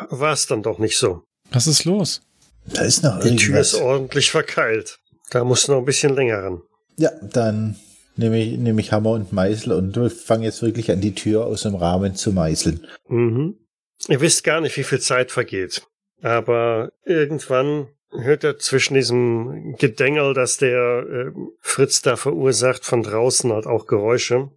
war's dann doch nicht so. Was ist los? Da ist noch Die Tür ist irgendwas. ordentlich verkeilt. Da muss noch ein bisschen länger ran. Ja, dann nehme ich, nehme ich Hammer und Meißel und fange jetzt wirklich an, die Tür aus dem Rahmen zu meißeln. Mhm. Ihr wisst gar nicht, wie viel Zeit vergeht. Aber irgendwann hört er zwischen diesem Gedängel, das der äh, Fritz da verursacht, von draußen halt auch Geräusche.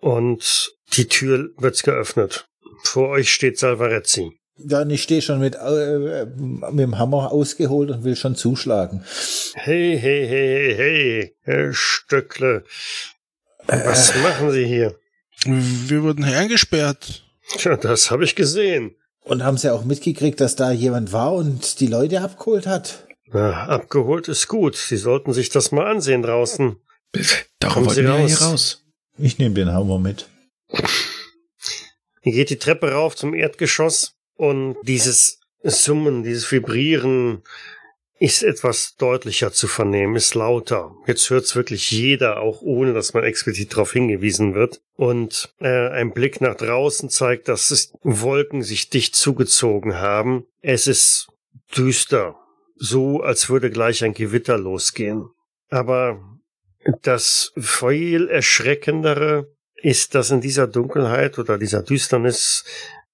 Und die Tür wird geöffnet. Vor euch steht Salvarezzi. Ja, und ich stehe schon mit, äh, mit dem Hammer ausgeholt und will schon zuschlagen. Hey, hey, hey, hey, hey, Herr Stöckle. Was machen Sie hier? Wir wurden hier eingesperrt. Tja, das habe ich gesehen. Und haben sie auch mitgekriegt, dass da jemand war und die Leute abgeholt hat? Na, abgeholt ist gut. Sie sollten sich das mal ansehen draußen. Darum Kommen wollten Sie wir ja raus. hier raus. Ich nehme den Hammer mit. Ihr geht die Treppe rauf zum Erdgeschoss und dieses Summen, dieses Vibrieren ist etwas deutlicher zu vernehmen, ist lauter. Jetzt hört's wirklich jeder, auch ohne dass man explizit darauf hingewiesen wird. Und äh, ein Blick nach draußen zeigt, dass es Wolken sich dicht zugezogen haben. Es ist düster, so als würde gleich ein Gewitter losgehen. Aber das viel erschreckendere ist, dass in dieser Dunkelheit oder dieser Düsternis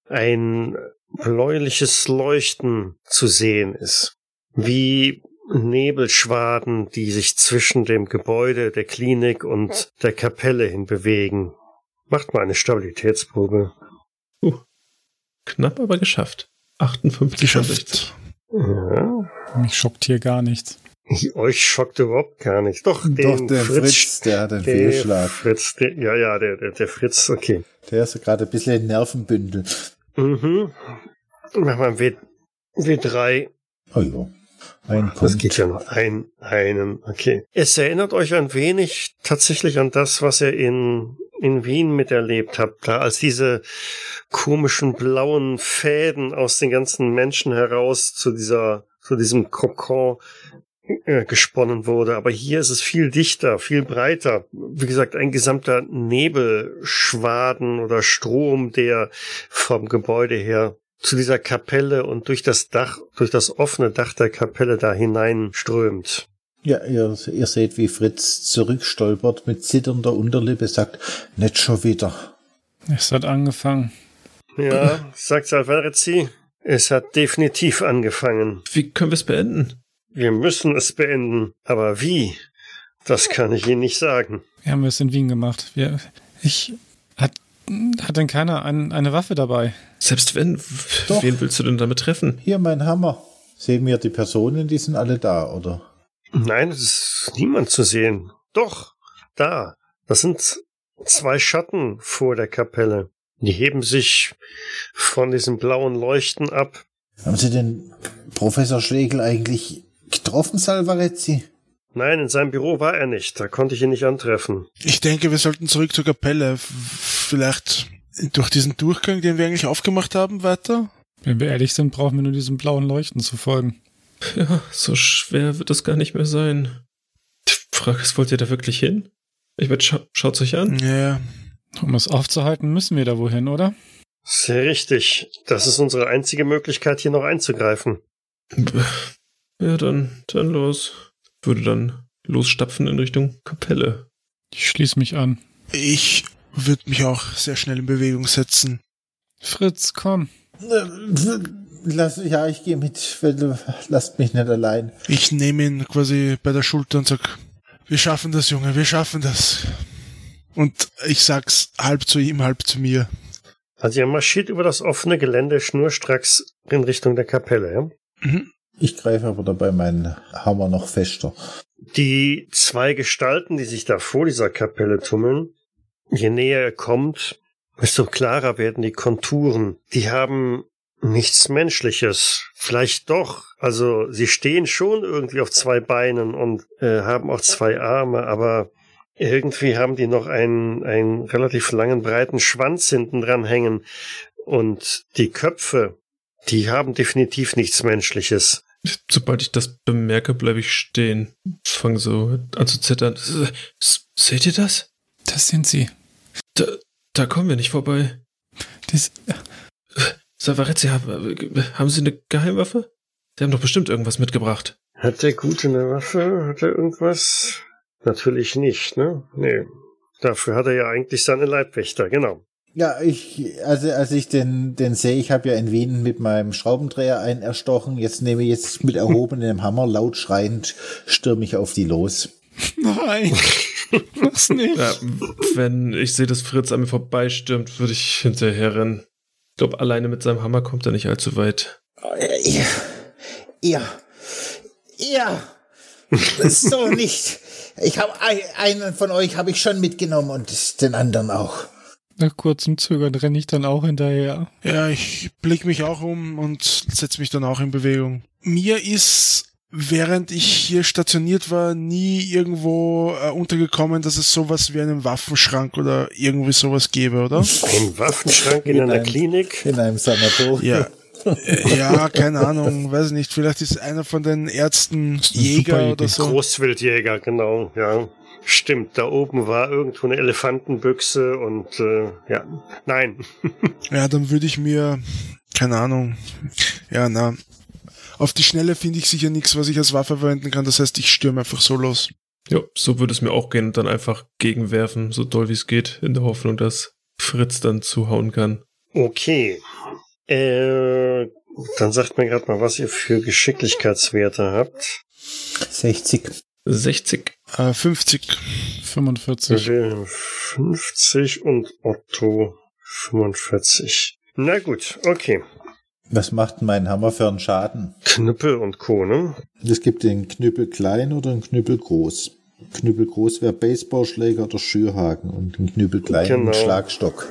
ein bläuliches Leuchten zu sehen ist. Wie Nebelschwaden, die sich zwischen dem Gebäude der Klinik und der Kapelle hin bewegen. Macht mal eine Stabilitätsprobe. Knapp, aber geschafft. 58 von 60. Geschafft. Ja. Mich schockt hier gar nichts. Euch schockt überhaupt gar nicht. Doch, den Doch, der Fritz, Fritz, der hat einen der Fehlschlag. Fritz, der, ja, ja, der, der, der Fritz, okay. Der ist gerade ein bisschen ein Nervenbündel. Mhm. Mach mal W, W3. Oh ja. Ein Das Punkt. geht ja noch ein, einen, okay. Es erinnert euch ein wenig tatsächlich an das, was ihr in, in Wien miterlebt habt, da als diese komischen blauen Fäden aus den ganzen Menschen heraus zu dieser, zu diesem Kokon äh, gesponnen wurde. Aber hier ist es viel dichter, viel breiter. Wie gesagt, ein gesamter Nebelschwaden oder Strom, der vom Gebäude her zu dieser Kapelle und durch das Dach, durch das offene Dach der Kapelle da hineinströmt. Ja, ihr, ihr seht, wie Fritz zurückstolpert mit zitternder Unterlippe, sagt, nicht schon wieder. Es hat angefangen. Ja, sagt Salvarezzi, es hat definitiv angefangen. Wie können wir es beenden? Wir müssen es beenden. Aber wie? Das kann ich Ihnen nicht sagen. Wir haben es in Wien gemacht. Wir, ich, hat hat denn keiner ein, eine Waffe dabei? Selbst wenn, Doch. wen willst du denn damit treffen? Hier mein Hammer. Sehen wir die Personen, die sind alle da, oder? Nein, es ist niemand zu sehen. Doch, da. Das sind zwei Schatten vor der Kapelle. Die heben sich von diesem blauen Leuchten ab. Haben Sie den Professor Schlegel eigentlich getroffen, Salvarezzi? Nein, in seinem Büro war er nicht. Da konnte ich ihn nicht antreffen. Ich denke, wir sollten zurück zur Kapelle. Vielleicht durch diesen Durchgang, den wir eigentlich aufgemacht haben, weiter? Wenn wir ehrlich sind, brauchen wir nur diesem blauen Leuchten zu folgen. Ja, so schwer wird das gar nicht mehr sein. Die Frage ist, wollt ihr da wirklich hin? Ich meine, scha schaut's euch an. Ja. Um es aufzuhalten, müssen wir da wohin, oder? Sehr richtig. Das ist unsere einzige Möglichkeit, hier noch einzugreifen. Ja, dann, dann los. Würde dann losstapfen in Richtung Kapelle. Ich schließe mich an. Ich würde mich auch sehr schnell in Bewegung setzen. Fritz, komm. Lass, ja, ich gehe mit. Lasst mich nicht allein. Ich nehme ihn quasi bei der Schulter und sag, wir schaffen das, Junge, wir schaffen das. Und ich sag's halb zu ihm, halb zu mir. Also ihr marschiert über das offene Gelände schnurstracks in Richtung der Kapelle. Ja? Mhm. Ich greife aber dabei meinen Hammer noch fester. Die zwei Gestalten, die sich da vor dieser Kapelle tummeln, je näher ihr kommt, desto klarer werden die Konturen. Die haben nichts Menschliches. Vielleicht doch. Also sie stehen schon irgendwie auf zwei Beinen und äh, haben auch zwei Arme, aber irgendwie haben die noch einen, einen relativ langen, breiten Schwanz hinten dran hängen. Und die Köpfe, die haben definitiv nichts Menschliches. Sobald ich das bemerke, bleibe ich stehen. Fang so an zu zittern. Seht ihr das? Das sind sie. Da, da kommen wir nicht vorbei. Das, Savarezzi, haben, haben Sie eine Geheimwaffe? Sie haben doch bestimmt irgendwas mitgebracht. Hat der Gute eine Waffe? Hat er irgendwas? Natürlich nicht, ne? Nee. Dafür hat er ja eigentlich seine Leibwächter, genau. Ja, ich, also als ich den, den sehe, ich habe ja in Wien mit meinem Schraubendreher einen erstochen. Jetzt nehme ich jetzt mit erhobenem Hammer laut schreiend stürme ich auf die los. nein. Was nicht? Ja, wenn ich sehe, dass Fritz an mir vorbeistürmt, würde ich hinterher rennen. Ich glaube, alleine mit seinem Hammer kommt er nicht allzu weit. Ihr, ihr, ihr, so nicht. Ich habe einen von euch habe ich schon mitgenommen und den anderen auch. Nach kurzem Zögern renne ich dann auch hinterher. Ja, ich blick mich auch um und setze mich dann auch in Bewegung. Mir ist, während ich hier stationiert war, nie irgendwo äh, untergekommen, dass es sowas wie einen Waffenschrank oder irgendwie sowas gäbe, oder? Ein Waffenschrank in In einer einem- Klinik? In einem Sanatorium. Ja. Äh, ja, keine Ahnung, weiß nicht. Vielleicht ist einer von den Ärzten Jäger oder so. Großwildjäger, genau, ja. Stimmt, da oben war irgendwo eine Elefantenbüchse und äh, ja, nein. Ja, dann würde ich mir, keine Ahnung, ja, na, auf die Schnelle finde ich sicher nichts, was ich als Waffe verwenden kann. Das heißt, ich stürme einfach so los. Ja, so würde es mir auch gehen und dann einfach gegenwerfen, so doll wie es geht, in der Hoffnung, dass Fritz dann zuhauen kann. Okay. Äh, dann sagt mir gerade mal, was ihr für Geschicklichkeitswerte habt. 60. 60. Äh, 50. 45. Wilhelm 50 und Otto 45. Na gut, okay. Was macht denn mein Hammer für einen Schaden? Knüppel und Co., ne? Es gibt den Knüppel klein oder einen Knüppel groß. Knüppel groß wäre Baseballschläger oder Schürhaken und ein Knüppel klein Genau. Schlagstock.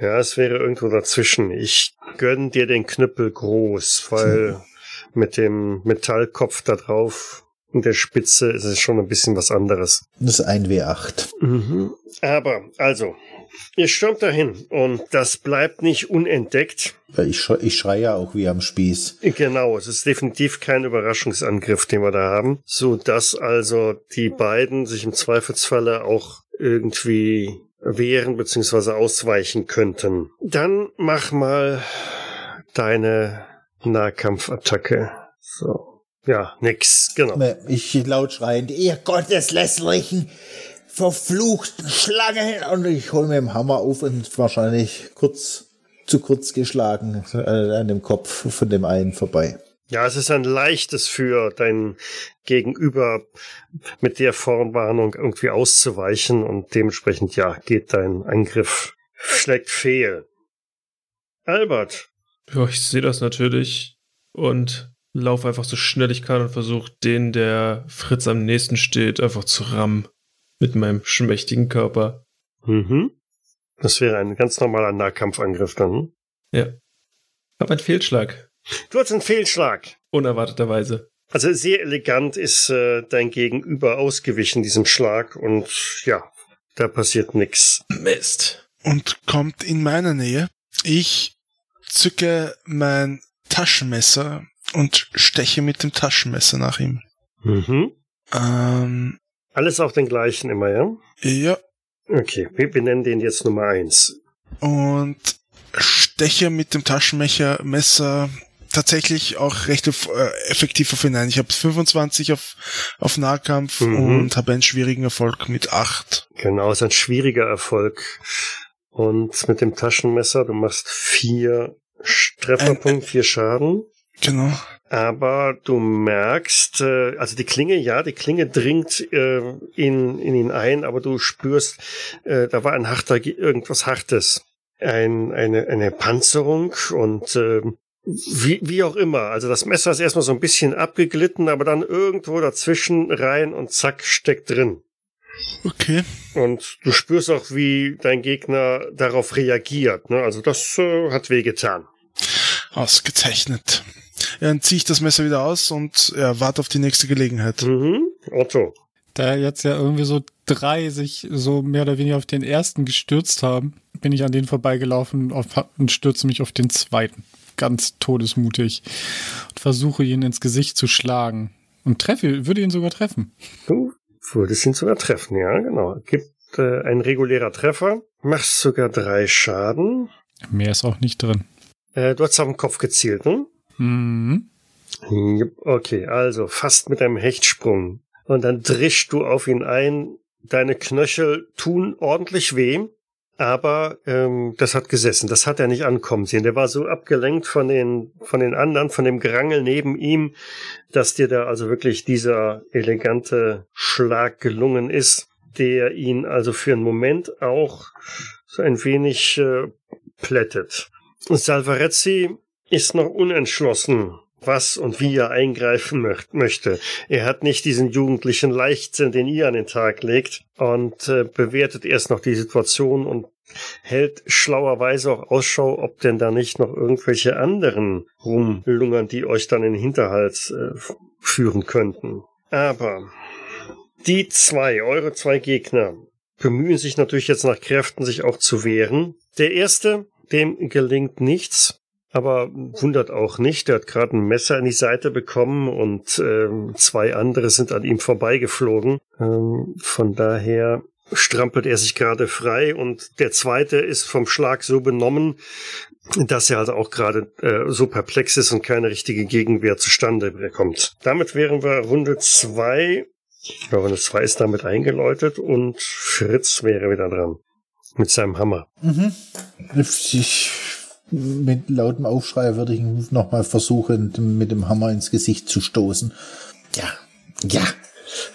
Ja, es wäre irgendwo dazwischen. Ich gönn dir den Knüppel groß, weil mit dem Metallkopf da drauf und der Spitze ist es schon ein bisschen was anderes. Das ist ein W8. Mhm. Aber, also, ihr stürmt dahin und das bleibt nicht unentdeckt. Ich, schrei- ich schreie ja auch wie am Spieß. Genau, es ist definitiv kein Überraschungsangriff, den wir da haben, so dass also die beiden sich im Zweifelsfalle auch irgendwie wehren bzw. ausweichen könnten. Dann mach mal deine Nahkampfattacke. So. Ja, nix, genau. Ich laut schreiend, ihr Gotteslästerlichen, verfluchten Schlange. Und ich hole mir den Hammer auf und wahrscheinlich kurz zu kurz geschlagen äh, an dem Kopf von dem einen vorbei. Ja, es ist ein leichtes für dein Gegenüber mit der Vorwarnung irgendwie auszuweichen und dementsprechend, ja, geht dein Angriff schlägt fehl. Albert. Ja, ich sehe das natürlich und laufe einfach so schnell ich kann und versuche den, der Fritz am nächsten steht, einfach zu rammen. Mit meinem schmächtigen Körper. Mhm. Das wäre ein ganz normaler Nahkampfangriff dann. hm? Ja. Hab einen Fehlschlag. Du hast einen Fehlschlag. Unerwarteterweise. Also sehr elegant ist äh, dein Gegenüber ausgewichen diesem Schlag und ja, da passiert nix. Mist. und kommt in meine Nähe. Ich zücke mein Taschenmesser und steche mit dem Taschenmesser nach ihm. Mhm. Ähm, Alles auf den gleichen immer, ja? ja, Okay, wir, wir nennen den jetzt Nummer eins. und steche mit dem Taschenmesser Messer tatsächlich auch recht äh, effektiv auf ihn ein. Ich habe 25 auf, auf Nahkampf Mhm. und habe einen schwierigen Erfolg mit 8. Genau, ist ein schwieriger Erfolg. Und mit dem Taschenmesser, du machst vier Trefferpunkte, vier Schaden. Genau. Aber du merkst, äh, also die Klinge, ja, die Klinge dringt äh, in, in ihn ein, aber du spürst, äh, da war ein harter, Ge- irgendwas Hartes. Ein, eine, eine Panzerung und äh, wie, wie auch immer. Also das Messer ist erstmal so ein bisschen abgeglitten, aber dann irgendwo dazwischen rein und zack, steckt drin. Okay. Und du spürst auch, wie dein Gegner darauf reagiert. Ne? Also das äh, hat wehgetan. Ausgezeichnet. Ja, dann ziehe ich das Messer wieder aus und ja, warte auf die nächste Gelegenheit. Mhm. Otto. Da jetzt ja irgendwie so drei sich so mehr oder weniger auf den ersten gestürzt haben, bin ich an denen vorbeigelaufen auf, und stürze mich auf den zweiten. Ganz todesmutig. Und versuche ihn ins Gesicht zu schlagen. Und treffe, würde ihn sogar treffen. Du würdest ihn sogar treffen, ja, genau. Gibt äh, ein regulärer Treffer, machst sogar drei Schaden. Mehr ist auch nicht drin. Äh, du hast auf den Kopf gezielt, ne? Mhm. Okay, also fast mit einem Hechtsprung. Und dann drischst du auf ihn ein. Deine Knöchel tun ordentlich weh, aber ähm, das hat gesessen. Das hat er nicht ankommen sehen. Der war so abgelenkt von den, von den anderen, von dem Gerangel neben ihm, dass dir da also wirklich dieser elegante Schlag gelungen ist, der ihn also für einen Moment auch so ein wenig äh, plättet. Salvarezzi ist noch unentschlossen, was und wie er eingreifen möcht möchte. Er hat nicht diesen jugendlichen Leichtsinn, den ihr an den Tag legt, und äh, bewertet erst noch die Situation und hält schlauerweise auch Ausschau, ob denn da nicht noch irgendwelche anderen rumlungern, die euch dann in den Hinterhalt äh, führen könnten. Aber die zwei, eure zwei Gegner, bemühen sich natürlich jetzt nach Kräften, sich auch zu wehren. Der erste, dem gelingt nichts, aber wundert auch nicht. Er hat gerade ein Messer in die Seite bekommen und ähm, zwei andere sind an ihm vorbeigeflogen. Ähm, von daher strampelt er sich gerade frei und der zweite ist vom Schlag so benommen, dass er also auch gerade äh, so perplex ist und keine richtige Gegenwehr zustande bekommt. Damit wären wir Runde zwei. Ja, Runde zwei ist damit eingeläutet und Fritz wäre wieder dran. Mit seinem Hammer. Mhm. Ich, mit lautem Aufschrei würde ich ihn nochmal versuchen, mit dem Hammer ins Gesicht zu stoßen. Ja, ja.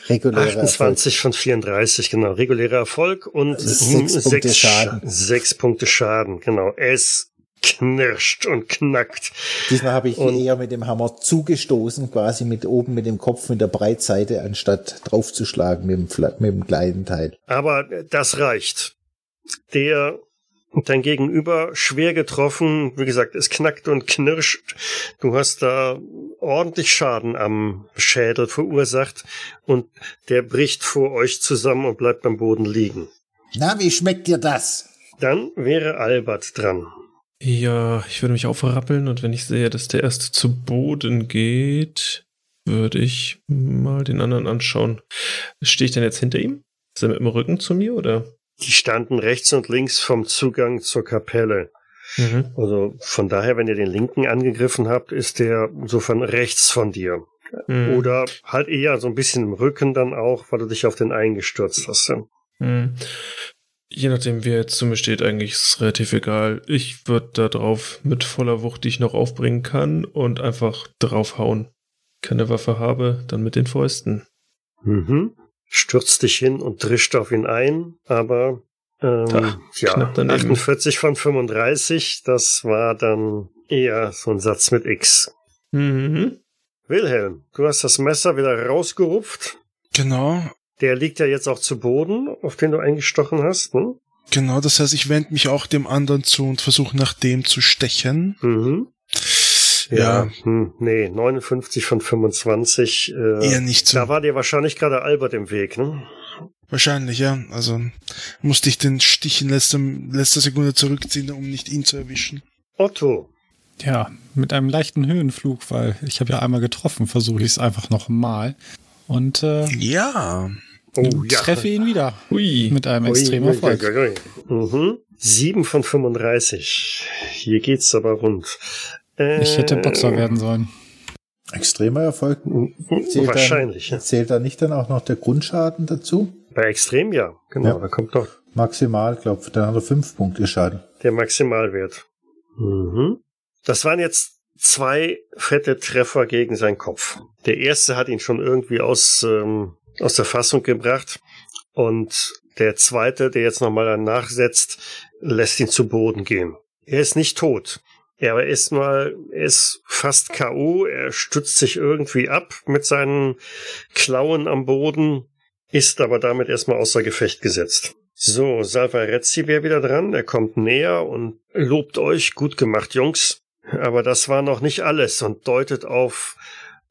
Reguläre 28 von 34, genau. Regulärer Erfolg und Sechs hm, Punkte sechs, Schaden. sechs Punkte Schaden, genau. Es knirscht und knackt. Diesmal habe ich Und- eher mit dem Hammer zugestoßen, quasi mit oben mit dem Kopf mit der Breitseite, anstatt draufzuschlagen mit dem, mit dem kleinen Teil. Aber das reicht. Der dein Gegenüber schwer getroffen, wie gesagt, es knackt und knirscht. Du hast da ordentlich Schaden am Schädel verursacht und der bricht vor euch zusammen und bleibt beim Boden liegen. Na, wie schmeckt dir das? Dann wäre Albert dran. Ja, ich würde mich aufrappeln und wenn ich sehe, dass der erste zu Boden geht, würde ich mal den anderen anschauen. Stehe ich denn jetzt hinter ihm? Ist er mit dem Rücken zu mir oder? Die standen rechts und links vom Zugang zur Kapelle. Mhm. Also von daher, wenn ihr den linken angegriffen habt, ist der insofern rechts von dir. Mhm. Oder halt eher so ein bisschen im Rücken dann auch, weil du dich auf den eingestürzt hast. Mhm. Je nachdem, wer jetzt zu mir steht, eigentlich ist es relativ egal. Ich würde da drauf mit voller Wucht, die ich noch aufbringen kann und einfach draufhauen. Keine Waffe habe, dann mit den Fäusten. Mhm. Stürzt dich hin und drischt auf ihn ein, aber Ähm, Ach, ja, knapp daneben. 48 von 35, das war dann eher so ein Satz mit X. Mhm. Wilhelm, du hast das Messer wieder rausgerupft. Genau, Der liegt ja jetzt auch zu Boden, auf den du eingestochen hast. Ne? genau. Das heißt, ich wende mich auch dem anderen zu und versuche nach dem zu stechen. Mhm. Ja, Hm, nee, 59 von 25. Äh, eher nicht so. da war dir wahrscheinlich gerade Albert im Weg, ne? Wahrscheinlich, ja. Also musste ich den Stich in letzter, letzter Sekunde zurückziehen, um nicht ihn zu erwischen. Otto, Ja, mit einem leichten Höhenflug, weil ich habe ja einmal getroffen, versuche ich es einfach nochmal. Und äh, Ja. oh ja. treffe ihn wieder Hui. mit einem Ui, extremen ui, Erfolg. ui, ui, ui. Mhm. 7 von 35. Hier geht's aber rund. Äh, Ich hätte Boxer werden sollen. Extremer Erfolg. Zählt Wahrscheinlich. Dann, ja. zählt da nicht dann auch noch der Grundschaden dazu? Bei Extrem ja, genau. Ja. Da kommt doch Maximal, glaube dann hat er fünf Punkte Schaden. der Maximalwert. Mhm. Das waren jetzt zwei fette Treffer gegen seinen Kopf. Der erste hat ihn schon irgendwie aus, ähm, aus der Fassung gebracht. Und der zweite, der jetzt nochmal danach setzt, lässt ihn zu Boden gehen. Er ist nicht tot. Er ist mal, er ist fast K.O., er stützt sich irgendwie ab mit seinen Klauen am Boden, ist aber damit erstmal außer Gefecht gesetzt. So, Salvarezzi wäre wieder dran, er kommt näher und lobt euch, gut gemacht, Jungs. Aber das war noch nicht alles und deutet auf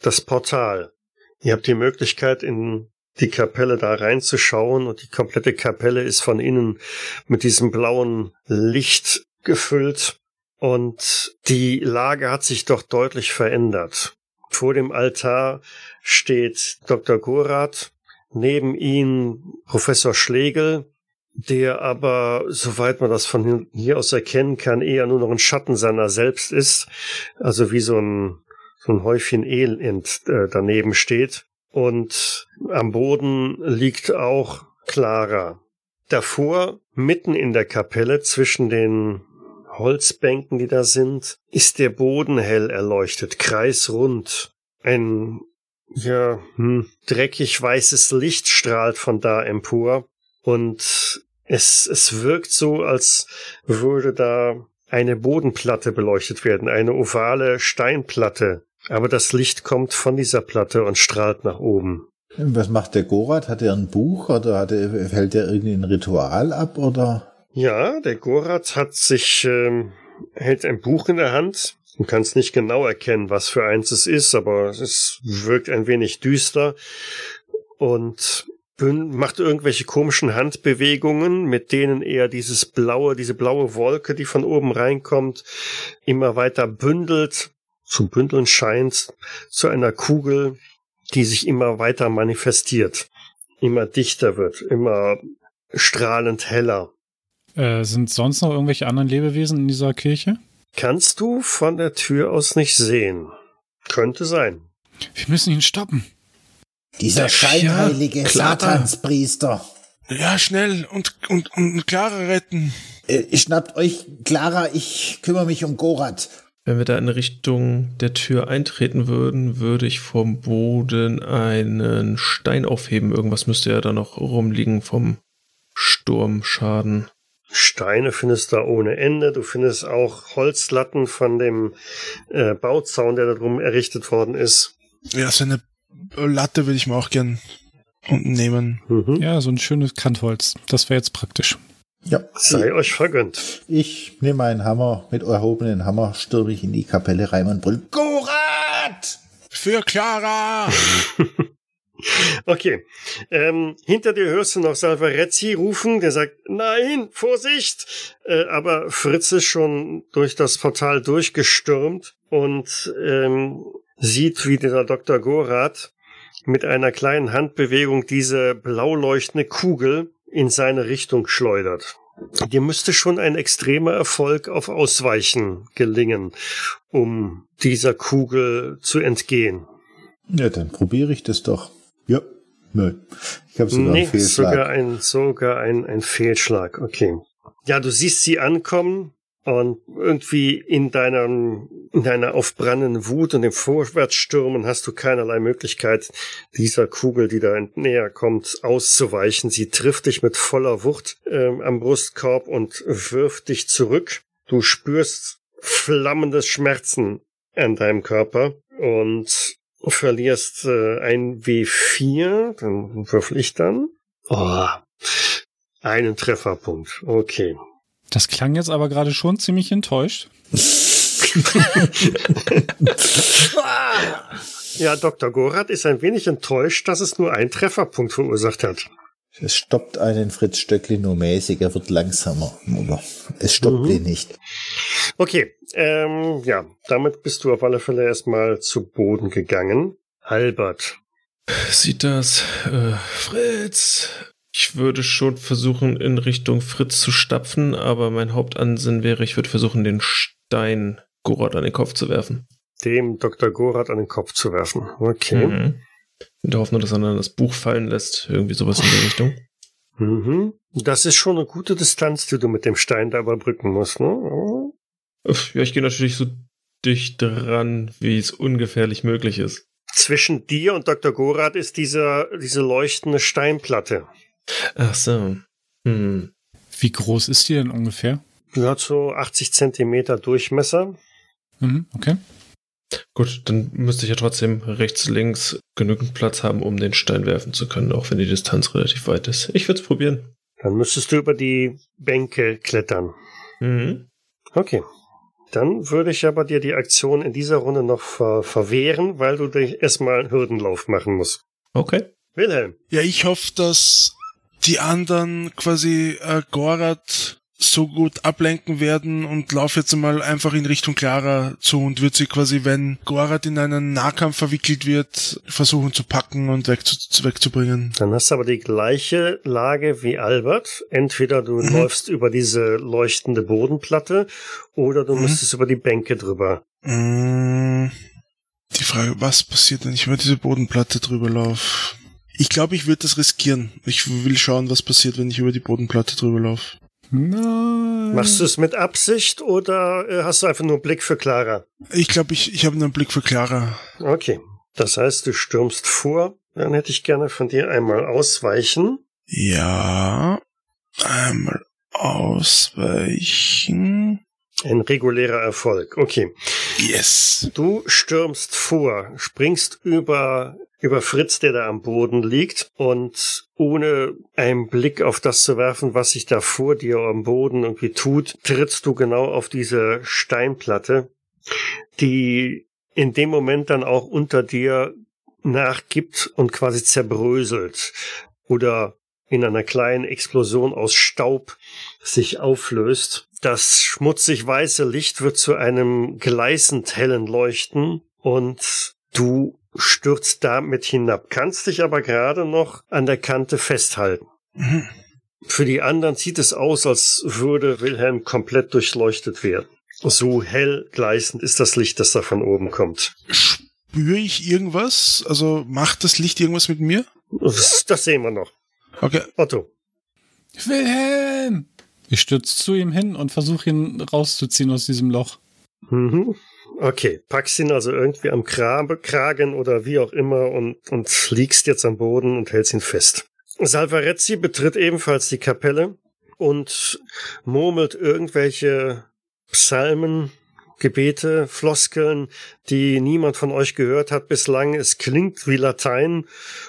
das Portal. Ihr habt die Möglichkeit, in die Kapelle da reinzuschauen und die komplette Kapelle ist von innen mit diesem blauen Licht gefüllt und die Lage hat sich doch deutlich verändert. Vor dem Altar steht Dr. Gorath, neben ihm Professor Schlegel, der aber, soweit man das von hier aus erkennen kann, eher nur noch ein Schatten seiner selbst ist, also wie so ein, so ein Häufchen Elend äh, daneben steht. Und am Boden liegt auch Clara. Davor, mitten in der Kapelle, zwischen den Holzbänken, die da sind, ist der Boden hell erleuchtet, kreisrund. Ein, ja, hm, dreckig weißes Licht strahlt von da empor. Und es, es wirkt so, als würde da eine Bodenplatte beleuchtet werden, eine ovale Steinplatte. Aber das Licht kommt von dieser Platte und strahlt nach oben. Was macht der Gorat? Hat er ein Buch oder er, hält er irgendwie ein Ritual ab oder? Ja, der Gorat hat sich, ähm, hält ein Buch in der Hand. Du kannst nicht genau erkennen, was für eins es ist, aber es wirkt ein wenig düster und macht irgendwelche komischen Handbewegungen, mit denen er dieses blaue, diese blaue Wolke, die von oben reinkommt, immer weiter bündelt, zu bündeln scheint, zu einer Kugel, die sich immer weiter manifestiert, immer dichter wird, immer strahlend heller. Äh, sind sonst noch irgendwelche anderen Lebewesen in dieser Kirche? Kannst du von der Tür aus nicht sehen. Könnte sein. Wir müssen ihn stoppen. Dieser scheinheilige Ja. Satanspriester. Ja, schnell und, und, und Clara retten. Äh, schnappt euch Clara, ich kümmere mich um Gorat. Wenn wir da in Richtung der Tür eintreten würden, würde ich vom Boden einen Stein aufheben. Irgendwas müsste ja da noch rumliegen vom Sturmschaden. Steine findest du da ohne Ende. Du findest auch Holzlatten von dem äh, Bauzaun, der da drum errichtet worden ist. Ja, so eine Latte würde ich mir auch gern unten nehmen. Mhm. Ja, so ein schönes Kantholz. Das wäre jetzt praktisch. Ja, Sei euch vergönnt. ich nehme einen Hammer, mit erhobenen Hammer stürme ich in die Kapelle rein und brüll Gorat! Für Clara! Okay. Ähm, hinter dir hörst du noch Salvarezzi rufen, der sagt, nein, Vorsicht! Äh, aber Fritz ist schon durch das Portal durchgestürmt und ähm, sieht, wie der Dr. Gorath mit einer kleinen Handbewegung diese blau leuchtende Kugel in seine Richtung schleudert. Dir müsste schon ein extremer Erfolg auf Ausweichen gelingen, um dieser Kugel zu entgehen. Ja, dann probiere ich das doch. Ja, nö. Ich habe sogar Nee, einen Fehlschlag. sogar ein, sogar ein, ein Fehlschlag. Okay. Ja, du siehst sie ankommen und irgendwie in deinem in deiner aufbrannenden Wut und dem Vorwärtsstürmen hast du keinerlei Möglichkeit, dieser Kugel, die da näher kommt, auszuweichen. Sie trifft dich mit voller Wucht ähm, am Brustkorb und wirft dich zurück. Du spürst flammendes Schmerzen an deinem Körper und verlierst äh, ein W4. Dann würfel ich dann. Oh, einen Trefferpunkt. Okay. Das klang jetzt aber gerade schon ziemlich enttäuscht. ja, Dr. Gorath ist ein wenig enttäuscht, dass es nur einen Trefferpunkt verursacht hat. Es stoppt einen Fritz Stöckli nur mäßig, er wird langsamer, aber es stoppt mhm. ihn nicht. Okay, ähm, ja, damit bist du auf alle Fälle erstmal zu Boden gegangen. Albert. Sieht das, äh, Fritz, ich würde schon versuchen, in Richtung Fritz zu stapfen, aber mein Hauptansinn wäre, ich würde versuchen, den Stein Gorat an den Kopf zu werfen. Dem Dr. Gorat an den Kopf zu werfen. Okay. Mhm. In der Hoffnung, dass er dann das Buch fallen lässt. Irgendwie sowas in der Richtung. Mhm. Das ist schon eine gute Distanz, die du mit dem Stein da überbrücken musst, ne? Ja, ich gehe natürlich so dicht dran, wie es ungefährlich möglich ist. Zwischen dir und Dr. Gorat ist diese, diese leuchtende Steinplatte. Ach so. Hm. Wie groß ist die denn ungefähr? Hat so 80 Zentimeter Durchmesser. Mhm, okay. Gut, dann müsste ich ja trotzdem rechts, links genügend Platz haben, um den Stein werfen zu können, auch wenn die Distanz relativ weit ist. Ich würde es probieren. Dann müsstest du über die Bänke klettern. Mhm. Okay. Dann würde ich aber dir die Aktion in dieser Runde noch ver verwehren, weil du dich erstmal einen Hürdenlauf machen musst. Okay. Wilhelm. Ja, ich hoffe, dass die anderen quasi äh, Gorat so gut ablenken werden und laufe jetzt mal einfach in Richtung Clara zu und wird sie quasi, wenn Gorat in einen Nahkampf verwickelt wird, versuchen zu packen und wegzu wegzubringen. Dann hast du aber die gleiche Lage wie Albert. Entweder du mhm. läufst über diese leuchtende Bodenplatte oder du mhm. müsstest über die Bänke drüber. Mm, die Frage, was passiert, wenn ich über diese Bodenplatte drüber laufe? Ich glaube, ich würde das riskieren. Ich will schauen, was passiert, wenn ich über die Bodenplatte drüber laufe. Nein. Machst du es mit Absicht oder äh, hast du einfach nur einen Blick für Clara? Ich glaube, ich, ich habe nur einen Blick für Clara. Okay. Das heißt, du stürmst vor. Dann hätte ich gerne von dir einmal ausweichen. Ja. Einmal ausweichen. Ein regulärer Erfolg. Okay. Yes. Du stürmst vor, springst über über Fritz, der da am Boden liegt und ohne einen Blick auf das zu werfen, was sich da vor dir am Boden irgendwie tut, trittst du genau auf diese Steinplatte, die in dem Moment dann auch unter dir nachgibt und quasi zerbröselt oder in einer kleinen Explosion aus Staub sich auflöst. Das schmutzig weiße Licht wird zu einem gleißend hellen Leuchten und du stürzt damit hinab, kannst dich aber gerade noch an der Kante festhalten. Mhm. Für die anderen sieht es aus, als würde Wilhelm komplett durchleuchtet werden. So hell gleißend ist das Licht, das da von oben kommt. Spüre ich irgendwas? Also macht das Licht irgendwas mit mir? Das, das sehen wir noch. Okay. Otto. Wilhelm! Ich stürze zu ihm hin und versuche ihn rauszuziehen aus diesem Loch. Mhm. Okay, packst ihn also irgendwie am Krabe, Kragen oder wie auch immer und, und liegst jetzt am Boden und hältst ihn fest. Salvarezzi betritt ebenfalls die Kapelle und murmelt irgendwelche Psalmen, Gebete, Floskeln, die niemand von euch gehört hat bislang. Es klingt wie Latein,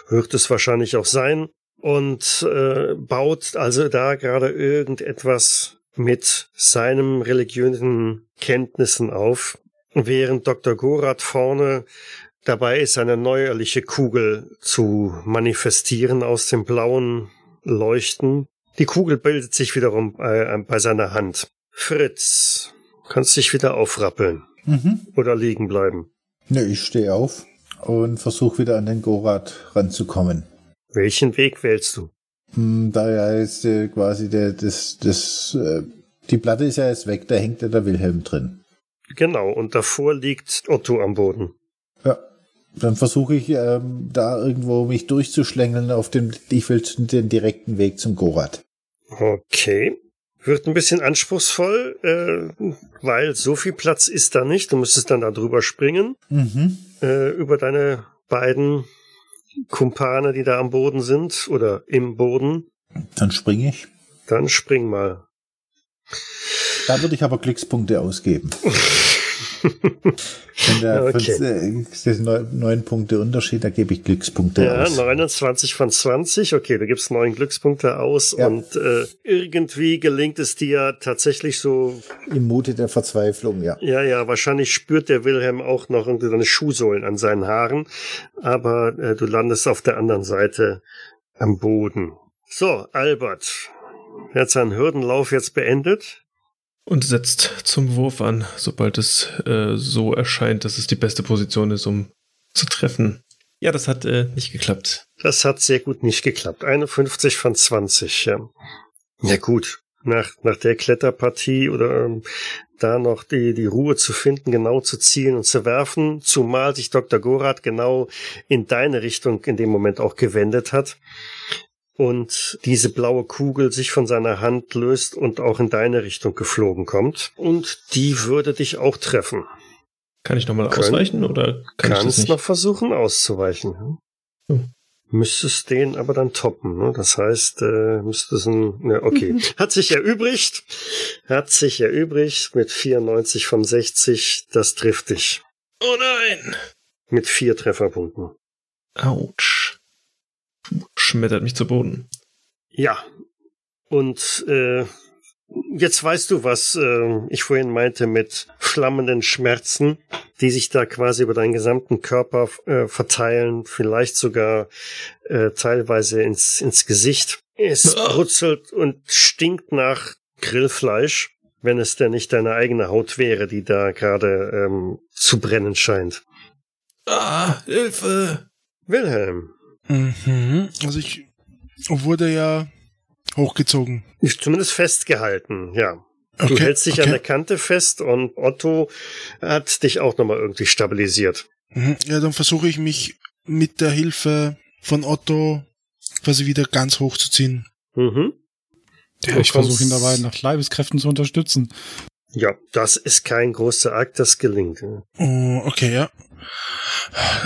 wird es wahrscheinlich auch sein, und äh, baut also da gerade irgendetwas mit seinem religiösen Kenntnissen auf während Dr. Gorath vorne dabei ist, eine neuerliche Kugel zu manifestieren aus dem blauen Leuchten. Die Kugel bildet sich wiederum äh, bei seiner Hand. Fritz, kannst dich wieder aufrappeln mhm. oder liegen bleiben. Ne, ich stehe auf und versuche wieder an den Gorath ranzukommen. Welchen Weg wählst du? Hm, da ja jetzt äh, quasi der, das, das, äh, die Platte ist ja jetzt weg, da hängt ja der Wilhelm drin. Genau, und davor liegt Otto am Boden. Ja, dann versuche ich ähm, da irgendwo mich durchzuschlängeln auf dem, ich will den direkten Weg zum Gorat. Okay. Wird ein bisschen anspruchsvoll, äh, weil so viel Platz ist da nicht. Du müsstest dann da drüber springen. Mhm. Äh, über deine beiden Kumpane, die da am Boden sind oder im Boden. Dann springe ich. Dann spring mal. Da würde ich aber Glückspunkte ausgeben. Wenn der Okay. fünf, neun, Punkte Unterschied, da gebe ich Glückspunkte Ja, aus. 29 von 20. Okay, du gibst neun Glückspunkte aus Ja. und äh, irgendwie gelingt es dir tatsächlich so, Im Mute der Verzweiflung, ja. ja, ja, wahrscheinlich spürt der Wilhelm auch noch irgendwie seine Schuhsohlen an seinen Haaren, aber äh, du landest auf der anderen Seite am Boden. So, Albert, er hat seinen Hürdenlauf jetzt beendet. Und setzt zum Wurf an, sobald es äh, so erscheint, dass es die beste Position ist, um zu treffen. Ja, das hat äh, nicht geklappt. Das hat sehr gut nicht geklappt. 51 von 20, ja. Ja gut, nach, nach der Kletterpartie oder ähm, da noch die, die Ruhe zu finden, genau zu zielen und zu werfen, zumal sich Dr. Gorath genau in deine Richtung in dem Moment auch gewendet hat und diese blaue Kugel sich von seiner Hand löst und auch in deine Richtung geflogen kommt. Und die würde dich auch treffen. Kann ich nochmal ausweichen oder kann ich Kannst nicht? noch versuchen auszuweichen. Hm. Müsstest den aber dann toppen. Ne? Das heißt, äh, müsstest ein, ne, okay. Hat sich erübrigt. Hat sich erübrigt mit 94 von 60. Das trifft dich. Oh nein! Mit vier Trefferpunkten. Autsch. Schmettert mich zu Boden. Ja. Und äh, jetzt weißt du, was äh, ich vorhin meinte mit flammenden Schmerzen, die sich da quasi über deinen gesamten Körper äh, verteilen, vielleicht sogar äh, teilweise ins, ins Gesicht. Es Ah. brutzelt und stinkt nach Grillfleisch, wenn es denn nicht deine eigene Haut wäre, die da gerade ähm, zu brennen scheint. Ah, Hilfe! Wilhelm, Mhm. Also ich wurde ja hochgezogen. ist zumindest festgehalten, ja. Du Okay, hältst dich okay. an der Kante fest und Otto hat dich auch nochmal irgendwie stabilisiert. Mhm. Ja, dann versuche ich mich mit der Hilfe von Otto quasi wieder ganz hochzuziehen. Mhm. Ja, Du ich versuche ihn dabei nach Leibeskräften zu unterstützen. Ja, das ist kein großer Akt, das gelingt. Oh, okay, ja.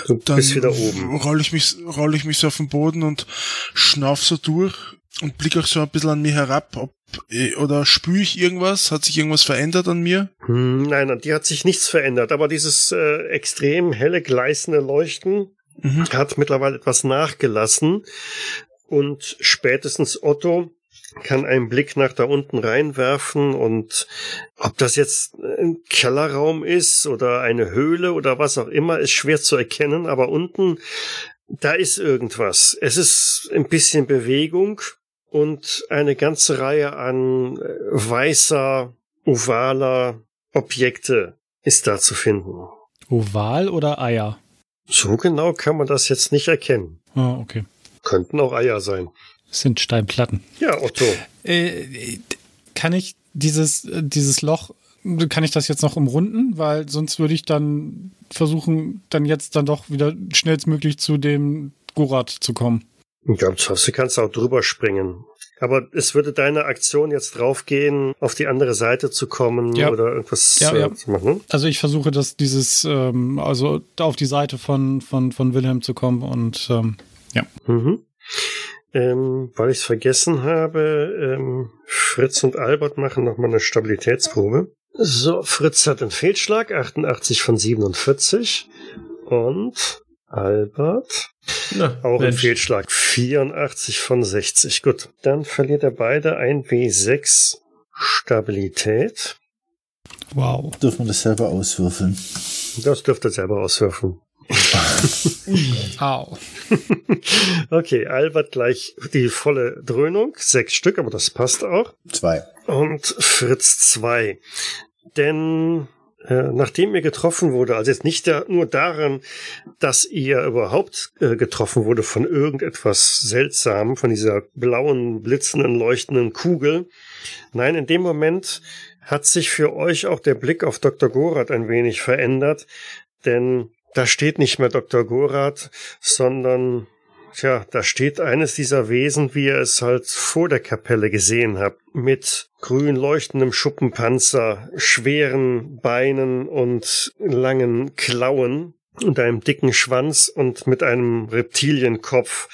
Du Dann bist wieder oben. roll ich mich, roll ich mich so auf den Boden und schnauf so durch und blick auch so ein bisschen an mir herab, ob, eh, oder spüre ich irgendwas? Hat sich irgendwas verändert an mir? Hm, nein, an dir hat sich nichts verändert, aber dieses äh, extrem helle, gleißende Leuchten Mhm. hat mittlerweile etwas nachgelassen und spätestens Otto kann einen Blick nach da unten reinwerfen und ob das jetzt ein Kellerraum ist oder eine Höhle oder was auch immer, ist schwer zu erkennen, aber unten, da ist irgendwas. Es ist ein bisschen Bewegung und eine ganze Reihe an äh, weißer, ovaler Objekte ist da zu finden. Oval oder Eier? So genau kann man das jetzt nicht erkennen. Ah, okay. Könnten auch Eier sein. Das sind Steinplatten. Ja, Otto. Äh, kann ich dieses, äh, dieses Loch, kann ich das jetzt noch umrunden? Weil sonst würde ich dann versuchen, dann jetzt dann doch wieder schnellstmöglich zu dem Gorat zu kommen. Ja, du kannst auch drüber springen. Aber es würde deine Aktion jetzt draufgehen, auf die andere Seite zu kommen Ja. oder irgendwas Ja, äh, ja. zu machen. Also ich versuche, dass dieses, ähm, also auf die Seite von, von, von Wilhelm zu kommen und ähm, Mhm. Ähm, weil ich es vergessen habe, ähm, Fritz und Albert machen noch mal eine Stabilitätsprobe. So, Fritz hat einen Fehlschlag, 88 von 47. Und Albert Na, auch einen Mensch. Fehlschlag, 84 von 60. Gut, dann verliert er beide ein W6 Stabilität. wow. Dürfen wir das selber auswürfeln? Das dürft ihr selber auswürfen. Au. Okay, Albert gleich die volle Dröhnung, sechs Stück, aber das passt auch. Zwei. Und Fritz 2. Denn äh, nachdem ihr getroffen wurde, also jetzt nicht da, nur daran, dass ihr überhaupt äh, getroffen wurde von irgendetwas seltsam, von dieser blauen, blitzenden, leuchtenden Kugel. Nein, in dem Moment hat sich für euch auch der Blick auf Dr. Gorath ein wenig verändert, denn da steht nicht mehr Dr. Gorath, sondern tja, da steht eines dieser Wesen, wie ihr es halt vor der Kapelle gesehen habt, mit grün leuchtendem Schuppenpanzer, schweren Beinen und langen Klauen und einem dicken Schwanz und mit einem Reptilienkopf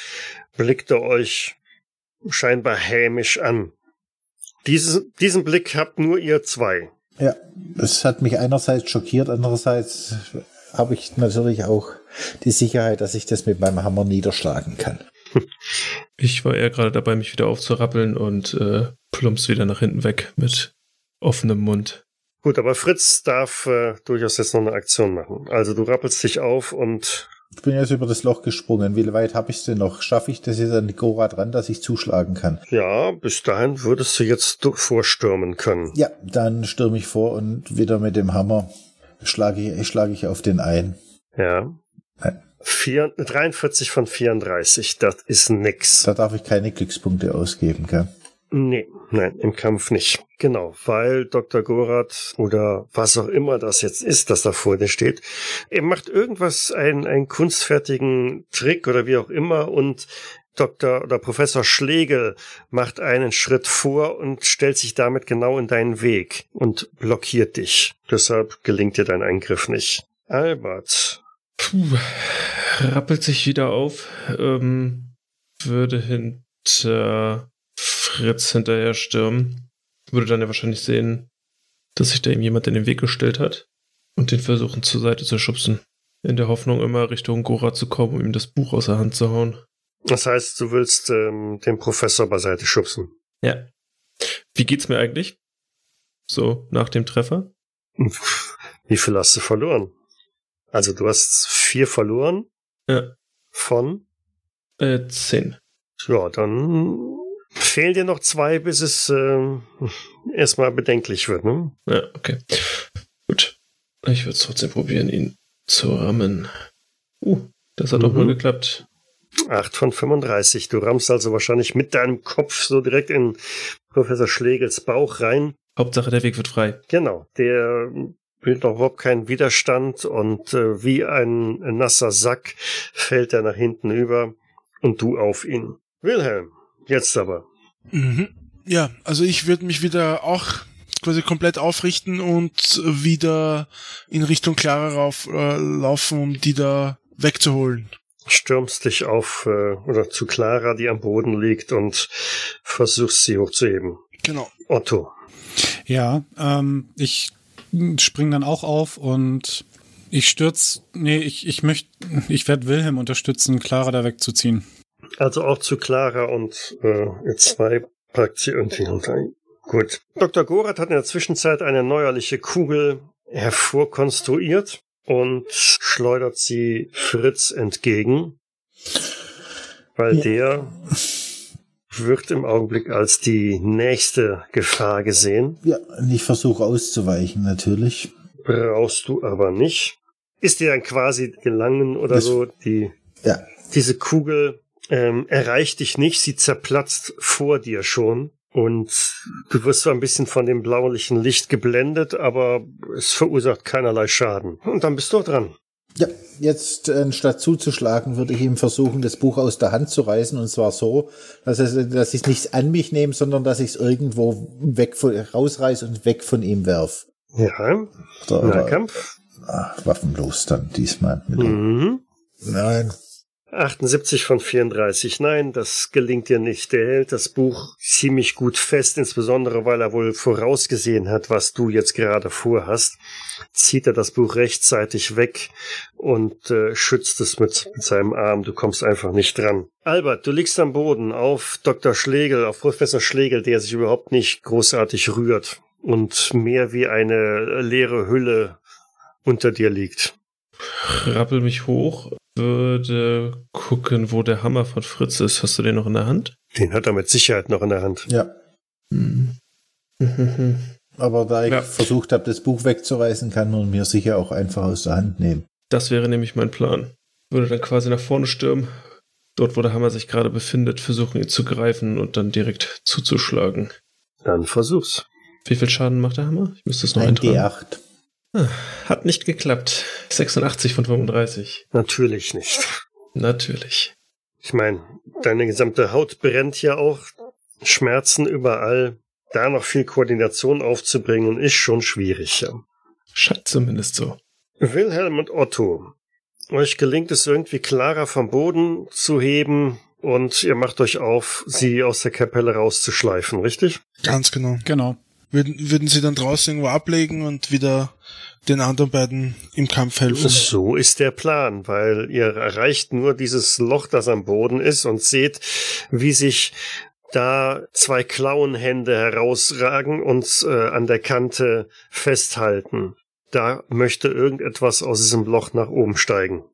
blickt er euch scheinbar hämisch an. Dieses, diesen Blick habt nur ihr zwei. Ja, es hat mich einerseits schockiert, andererseits habe ich natürlich auch die Sicherheit, dass ich das mit meinem Hammer niederschlagen kann. Ich war eher gerade dabei, mich wieder aufzurappeln und äh, plumps wieder nach hinten weg mit offenem Mund. Gut, aber Fritz darf äh, durchaus jetzt noch eine Aktion machen. Also du rappelst dich auf und Ich bin jetzt über das Loch gesprungen. Wie weit habe ich es denn noch? Schaffe ich das jetzt an die Gora dran, dass ich zuschlagen kann? ja, bis dahin würdest du jetzt vorstürmen können. Ja, dann stürme ich vor und wieder mit dem Hammer schlage ich, schlage ich auf den ein. Ja. Nein. Vier, 43 von 34, das ist nix. Da darf ich keine Glückspunkte ausgeben, gell? Nee, nein, im Kampf nicht. Genau, weil Dr. Gorath oder was auch immer das jetzt ist, das da vor dir steht, er macht irgendwas, einen, einen kunstfertigen Trick oder wie auch immer und Dr. oder Professor Schlegel macht einen Schritt vor und stellt sich damit genau in deinen Weg und blockiert dich. Deshalb gelingt dir dein Eingriff nicht. Albert, Puh, rappelt sich wieder auf, ähm, würde hinter Fritz hinterher stürmen, würde dann ja wahrscheinlich sehen, dass sich da ihm jemand in den Weg gestellt hat und den versuchen zur Seite zu schubsen. In der Hoffnung immer Richtung Gora zu kommen, um ihm das Buch aus der Hand zu hauen. Das heißt, du willst ähm, den Professor beiseite schubsen. Ja. Wie geht's mir eigentlich? So, nach dem Treffer? Wie viel hast du verloren? Also du hast vier verloren Ja. von, Äh, zehn. ja, dann fehlen dir noch zwei, bis es äh, erstmal bedenklich wird, ne? Ja, okay. Gut. Ich würde trotzdem probieren, ihn zu rammen. Uh, das hat doch Mhm. mal geklappt. Acht von 35. Du rammst also wahrscheinlich mit deinem Kopf so direkt in Professor Schlegels Bauch rein. Hauptsache, der Weg wird frei. Genau, der bildet auch überhaupt keinen Widerstand und äh, wie ein nasser Sack fällt er nach hinten über und du auf ihn. Wilhelm, jetzt aber. Mhm. Ja, also ich würde mich wieder auch quasi komplett aufrichten und wieder in Richtung Clara rauf, äh, laufen, um die da wegzuholen. Stürmst dich auf äh, oder zu Clara, die am Boden liegt und versuchst sie hochzuheben. Genau. Otto. Ja, ähm, ich spring dann auch auf und ich stürz, nee, ich, ich möchte, ich werde Wilhelm unterstützen, Clara da wegzuziehen. Also auch zu Clara und äh, ihr zwei packt sie irgendwie unter. Gut. Dr. Gorath hat in der Zwischenzeit eine neuerliche Kugel hervorkonstruiert und schleudert sie Fritz entgegen, weil Ja. der wird im Augenblick als die nächste Gefahr gesehen. Ja, ich versuche auszuweichen, natürlich. Brauchst du aber nicht. Ist dir dann quasi gelangen oder Das- so, die Ja, diese Kugel ähm, erreicht dich nicht, sie zerplatzt vor dir schon. Und du wirst zwar ein bisschen von dem blaulichen Licht geblendet, aber es verursacht keinerlei Schaden. Und dann bist du dran. Ja, jetzt äh, statt zuzuschlagen, würde ich ihm versuchen, das Buch aus der Hand zu reißen. Und zwar so, dass, es, dass ich es nicht an mich nehme, sondern dass ich es irgendwo weg von, rausreiße und weg von ihm werf. Ja, Oder, Nahkampf. ach, waffenlos dann diesmal. Mit Mhm. Nein. 78 von 34. Nein, das gelingt dir nicht. Der hält das Buch ziemlich gut fest, insbesondere weil er wohl vorausgesehen hat, was du jetzt gerade vorhast. Zieht er das Buch rechtzeitig weg und äh, schützt es mit, mit seinem Arm. Du kommst einfach nicht dran. Albert, du liegst am Boden auf Dr. Schlegel, auf Professor Schlegel, der sich überhaupt nicht großartig rührt und mehr wie eine leere Hülle unter dir liegt. Rappel mich hoch, würde gucken, wo der Hammer von Fritz ist. Hast du den noch in der Hand? Den hat er mit Sicherheit noch in der Hand. Ja, Hm. aber da ich Ja. versucht habe, das Buch wegzureißen, kann man mir sicher auch einfach aus der Hand nehmen. Das wäre nämlich mein Plan. Würde dann quasi nach vorne stürmen, dort wo der Hammer sich gerade befindet, versuchen ihn zu greifen und dann direkt zuzuschlagen. Dann versuch's. Wie viel Schaden macht der Hammer? Ich müsste es noch Ein eintragen. D8. Hat nicht geklappt. 86 von 35. Natürlich nicht. Natürlich. Ich meine, deine gesamte Haut brennt ja auch, Schmerzen überall. Da noch viel Koordination aufzubringen, ist schon schwierig. Ja. Scheint zumindest so. Wilhelm und Otto, euch gelingt es irgendwie Clara vom Boden zu heben und ihr macht euch auf, sie aus der Kapelle rauszuschleifen, richtig? Ganz genau. Genau. Würden, würden sie dann draußen irgendwo ablegen und wieder den anderen beiden im Kampf helfen? So ist der Plan, weil ihr erreicht nur dieses Loch, das am Boden ist und seht, wie sich da zwei Klauenhände herausragen und äh, an der Kante festhalten. Da möchte irgendetwas aus diesem Loch nach oben steigen.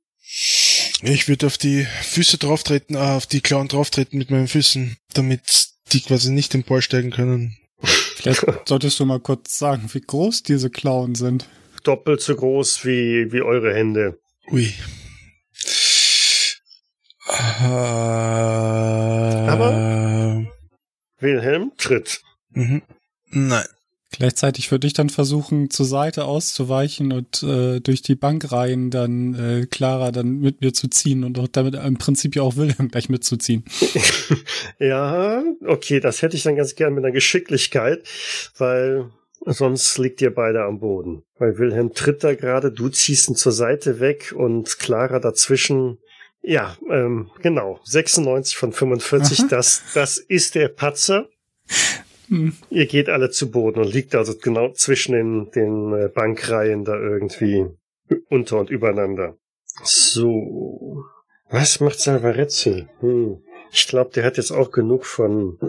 Ich würde auf die Füße drauftreten, äh, auf die Klauen drauftreten mit meinen Füßen, damit die quasi nicht emporsteigen können. Vielleicht solltest du mal kurz sagen, wie groß diese Klauen sind. Doppelt so groß wie, wie eure Hände. Ui. Aber Wilhelm tritt. Mhm. Nein. Gleichzeitig würde ich dann versuchen, zur Seite auszuweichen und äh, durch die Bankreihen dann äh, Clara dann mit mir zu ziehen und auch damit im Prinzip ja auch Wilhelm gleich mitzuziehen. ja, okay, das hätte ich dann ganz gern mit einer Geschicklichkeit, weil sonst liegt ihr beide am Boden. Weil Wilhelm tritt da gerade, du ziehst ihn zur Seite weg und Clara dazwischen. Ja, ähm, genau. 96 von 45, Aha. das, das ist der Patzer. Hm. Ihr geht alle zu Boden und liegt also genau zwischen den, den äh, Bankreihen da irgendwie unter und übereinander. So. Was macht Salvarezzi? Hm. Ich glaube, der hat jetzt auch genug von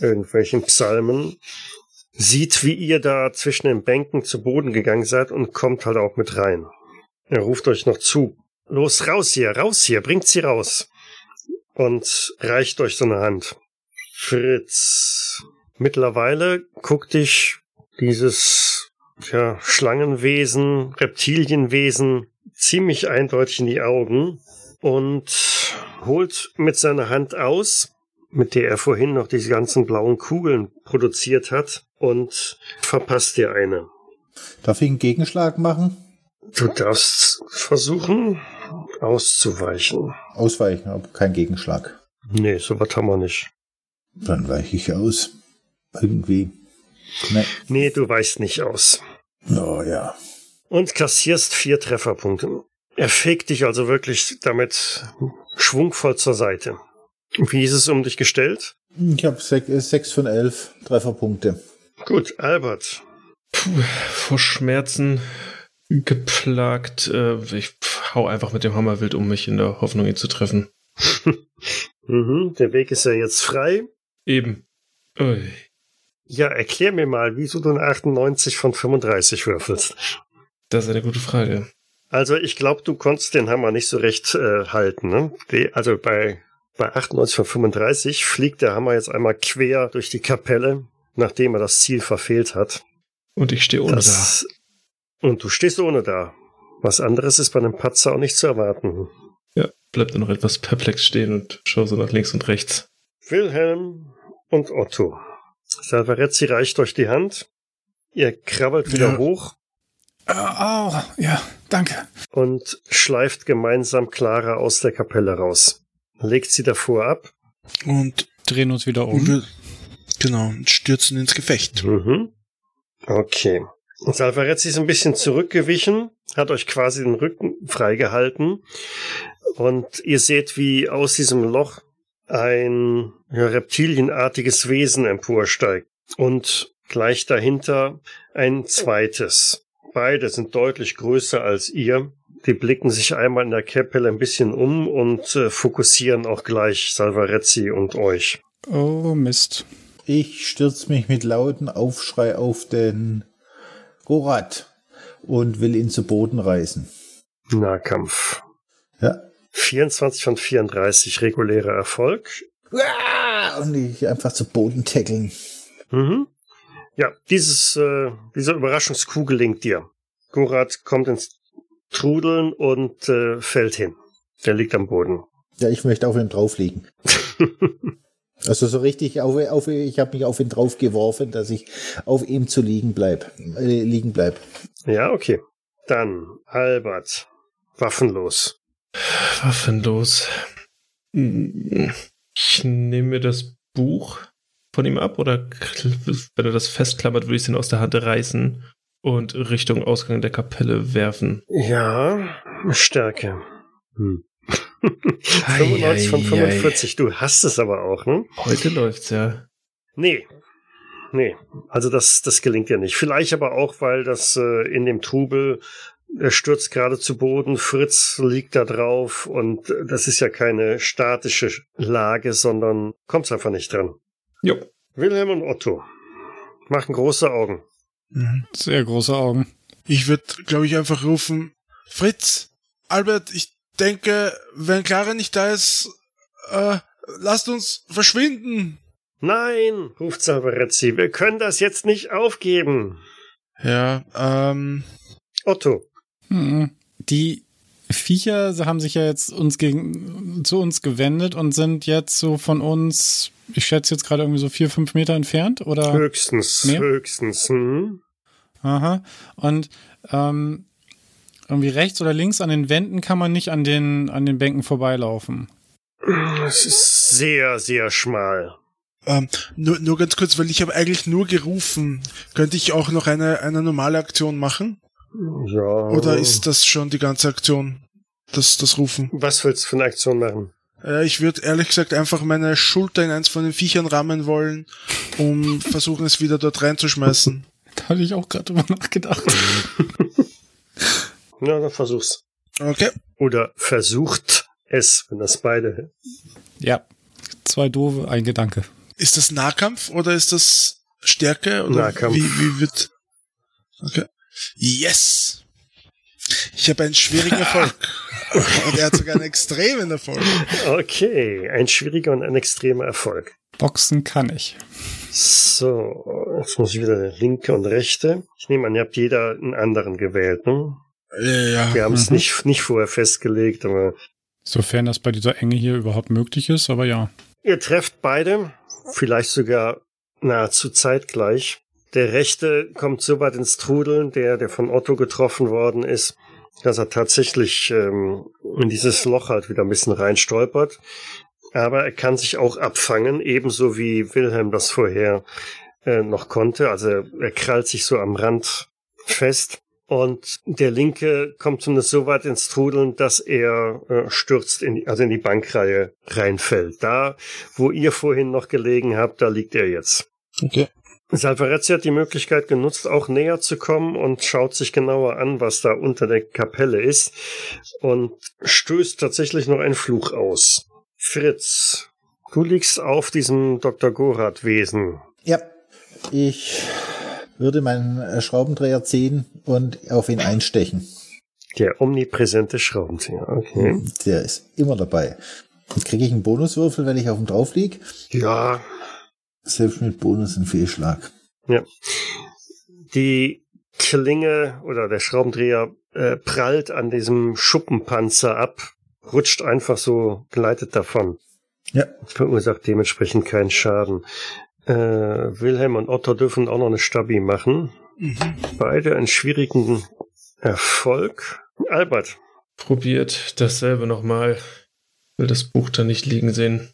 irgendwelchen Psalmen. Sieht, wie ihr da zwischen den Bänken zu Boden gegangen seid und kommt halt auch mit rein. Er ruft euch noch zu. Los, raus hier, raus hier, bringt sie raus. Und reicht euch so eine Hand. Fritz. Mittlerweile guckt dich dieses ja, Schlangenwesen, Reptilienwesen ziemlich eindeutig in die Augen und holt mit seiner Hand aus, mit der er vorhin noch diese ganzen blauen Kugeln produziert hat, und verpasst dir eine. Darf ich einen Gegenschlag machen? Du darfst versuchen, auszuweichen. Ausweichen, aber kein Gegenschlag. Nee, sowas haben wir nicht. Dann weiche ich aus. Irgendwie. Ne. Nee, du weichst nicht aus. Oh ja. Und kassierst vier Trefferpunkte. Er fegt dich also wirklich damit schwungvoll zur Seite. Wie ist es um dich gestellt? Ich habe äh, sechs von elf Trefferpunkte. Gut, Albert. Puh, vor Schmerzen geplagt. Äh, ich hau einfach mit dem Hammer wild um mich in der Hoffnung, ihn zu treffen. Mhm, der Weg ist ja jetzt frei. Eben. Ui. Ja, erklär mir mal, wieso du eine 98 von 35 würfelst. Das ist eine gute Frage. Also ich glaube, du konntest den Hammer nicht so recht äh, halten. Ne? Die, also bei, bei 98 von 35 fliegt der Hammer jetzt einmal quer durch die Kapelle, nachdem er das Ziel verfehlt hat. Und ich stehe ohne Das, und du stehst ohne da. Was anderes ist bei einem Patzer auch nicht zu erwarten. da. Ja, bleibt nur noch etwas perplex stehen und schau so nach links und rechts. Wilhelm und Otto. Salvarezzi reicht euch die Hand. Ihr krabbelt wieder Ja. hoch Äh, au, ja, danke. und schleift gemeinsam Clara aus der Kapelle raus. Legt sie davor ab. Und Drehen uns wieder um. wir, genau, und stürzen ins Gefecht. Mhm. Okay. Und Salvarezzi ist ein bisschen zurückgewichen, hat euch quasi den Rücken freigehalten. Und ihr seht, wie aus diesem Loch ein reptilienartiges Wesen emporsteigt. Und gleich dahinter ein zweites. Beide sind deutlich größer als ihr. Die blicken sich einmal in der Kapelle ein bisschen um und äh, fokussieren auch gleich Salvarezzi und euch. Oh, Mist. Ich stürze mich mit lauten Aufschrei auf den Gorat und will ihn zu Boden reißen. Nahkampf. Ja. 24 von 34 regulärer Erfolg. Ah, Und ich einfach zu Boden tackeln. Mhm. Ja, dieses, äh, dieser Überraschungskuh gelingt dir. Gorat kommt ins Trudeln und äh, fällt hin. Der liegt am Boden. Ja, ich möchte auf ihn drauflegen. Also so richtig auf, auf ich habe mich auf ihn drauf geworfen, dass ich auf ihm zu liegen bleib, äh, liegen bleib. ja, okay. Dann Albert. Waffenlos. Waffenlos. Ich nehme mir das Buch von ihm ab oder wenn er das festklammert, würde ich es ihn aus der Hand reißen und Richtung Ausgang der Kapelle werfen. Ja, Stärke. Hm. 95 von 45, du hast es aber auch, ne? Heute läuft's, ja. Nee. Nee, also das, das gelingt ja nicht. Vielleicht aber auch, weil das äh, in dem Trubel, er stürzt gerade zu Boden, Fritz liegt da drauf und das ist ja keine statische Lage, sondern kommt's einfach nicht dran. Jo. Wilhelm und Otto machen große Augen. Mhm. Sehr große Augen. Ich würde, glaube ich, einfach rufen, Fritz, Albert, ich denke, wenn Clara nicht da ist, äh, lasst uns verschwinden. Nein, ruft Salvarezzi, wir können das jetzt nicht aufgeben. Ja, ähm. Otto. Mhm. Die Viecher haben sich ja jetzt uns gegen, zu uns gewendet und sind jetzt so von uns, ich schätze jetzt gerade irgendwie so vier, fünf Meter entfernt, oder? Höchstens, mehr? höchstens. Hm. Aha. Und ähm, irgendwie rechts oder links an den Wänden kann man nicht an den, an den Bänken vorbeilaufen. Es ist sehr, sehr schmal. Ähm, nur, nur ganz kurz, weil ich habe eigentlich nur gerufen. Könnte ich auch noch eine, eine normale Aktion machen? Ja. Oder ist das schon die ganze Aktion? Das, das Rufen? Was willst du für eine Aktion machen? Äh, ich würde ehrlich gesagt einfach meine Schulter in eins von den Viechern rammen wollen, um versuchen es wieder dort reinzuschmeißen. da hatte ich auch gerade drüber nachgedacht. Na, dann versuch's. Okay. Oder versucht es, wenn das beide. Ja. Zwei doofe, ein Gedanke. Ist das Nahkampf oder ist das Stärke? Oder Nahkampf. Wie, wie wird. Okay. Yes! Ich habe einen schwierigen Erfolg. und er hat sogar einen extremen Erfolg. Okay, ein schwieriger und ein extremer Erfolg. Boxen kann ich. So, jetzt muss ich wieder linke und rechte. Ich nehme an, ihr habt jeder einen anderen gewählt, ne? Ja. Wir haben es mhm. nicht, nicht vorher festgelegt, aber. Sofern das bei dieser Enge hier überhaupt möglich ist, aber ja. Ihr trefft beide, vielleicht sogar nahezu zeitgleich. Der Rechte kommt so weit ins Trudeln, der, der von Otto getroffen worden ist, dass er tatsächlich ähm, in dieses Loch halt wieder ein bisschen reinstolpert. Aber er kann sich auch abfangen, ebenso wie Wilhelm das vorher äh, noch konnte. Also er krallt sich so am Rand fest. Und der Linke kommt zumindest so weit ins Trudeln, dass er äh, stürzt, in also in die Bankreihe reinfällt. Da, wo ihr vorhin noch gelegen habt, da liegt er jetzt. Okay. Salvarezzi hat die Möglichkeit genutzt, auch näher zu kommen und schaut sich genauer an, was da unter der Kapelle ist und stößt tatsächlich noch einen Fluch aus. Fritz, du liegst auf diesem Dr. Gorath-Wesen. Ja, ich würde meinen Schraubendreher ziehen und auf ihn einstechen. Der omnipräsente Schraubenzieher, okay. Der ist immer dabei. Kriege ich einen Bonuswürfel, wenn ich auf ihn drauf liege? Ja, selbst mit Bonus ein Fehlschlag. Ja. Die Klinge oder der Schraubendreher äh, prallt an diesem Schuppenpanzer ab, rutscht einfach so, gleitet davon. Ja. Verursacht dementsprechend keinen Schaden. Äh, Wilhelm und Otto dürfen auch noch eine Stabi machen. Mhm. Beide einen schwierigen Erfolg. Albert. Probiert dasselbe nochmal. Will das Buch da nicht liegen sehen.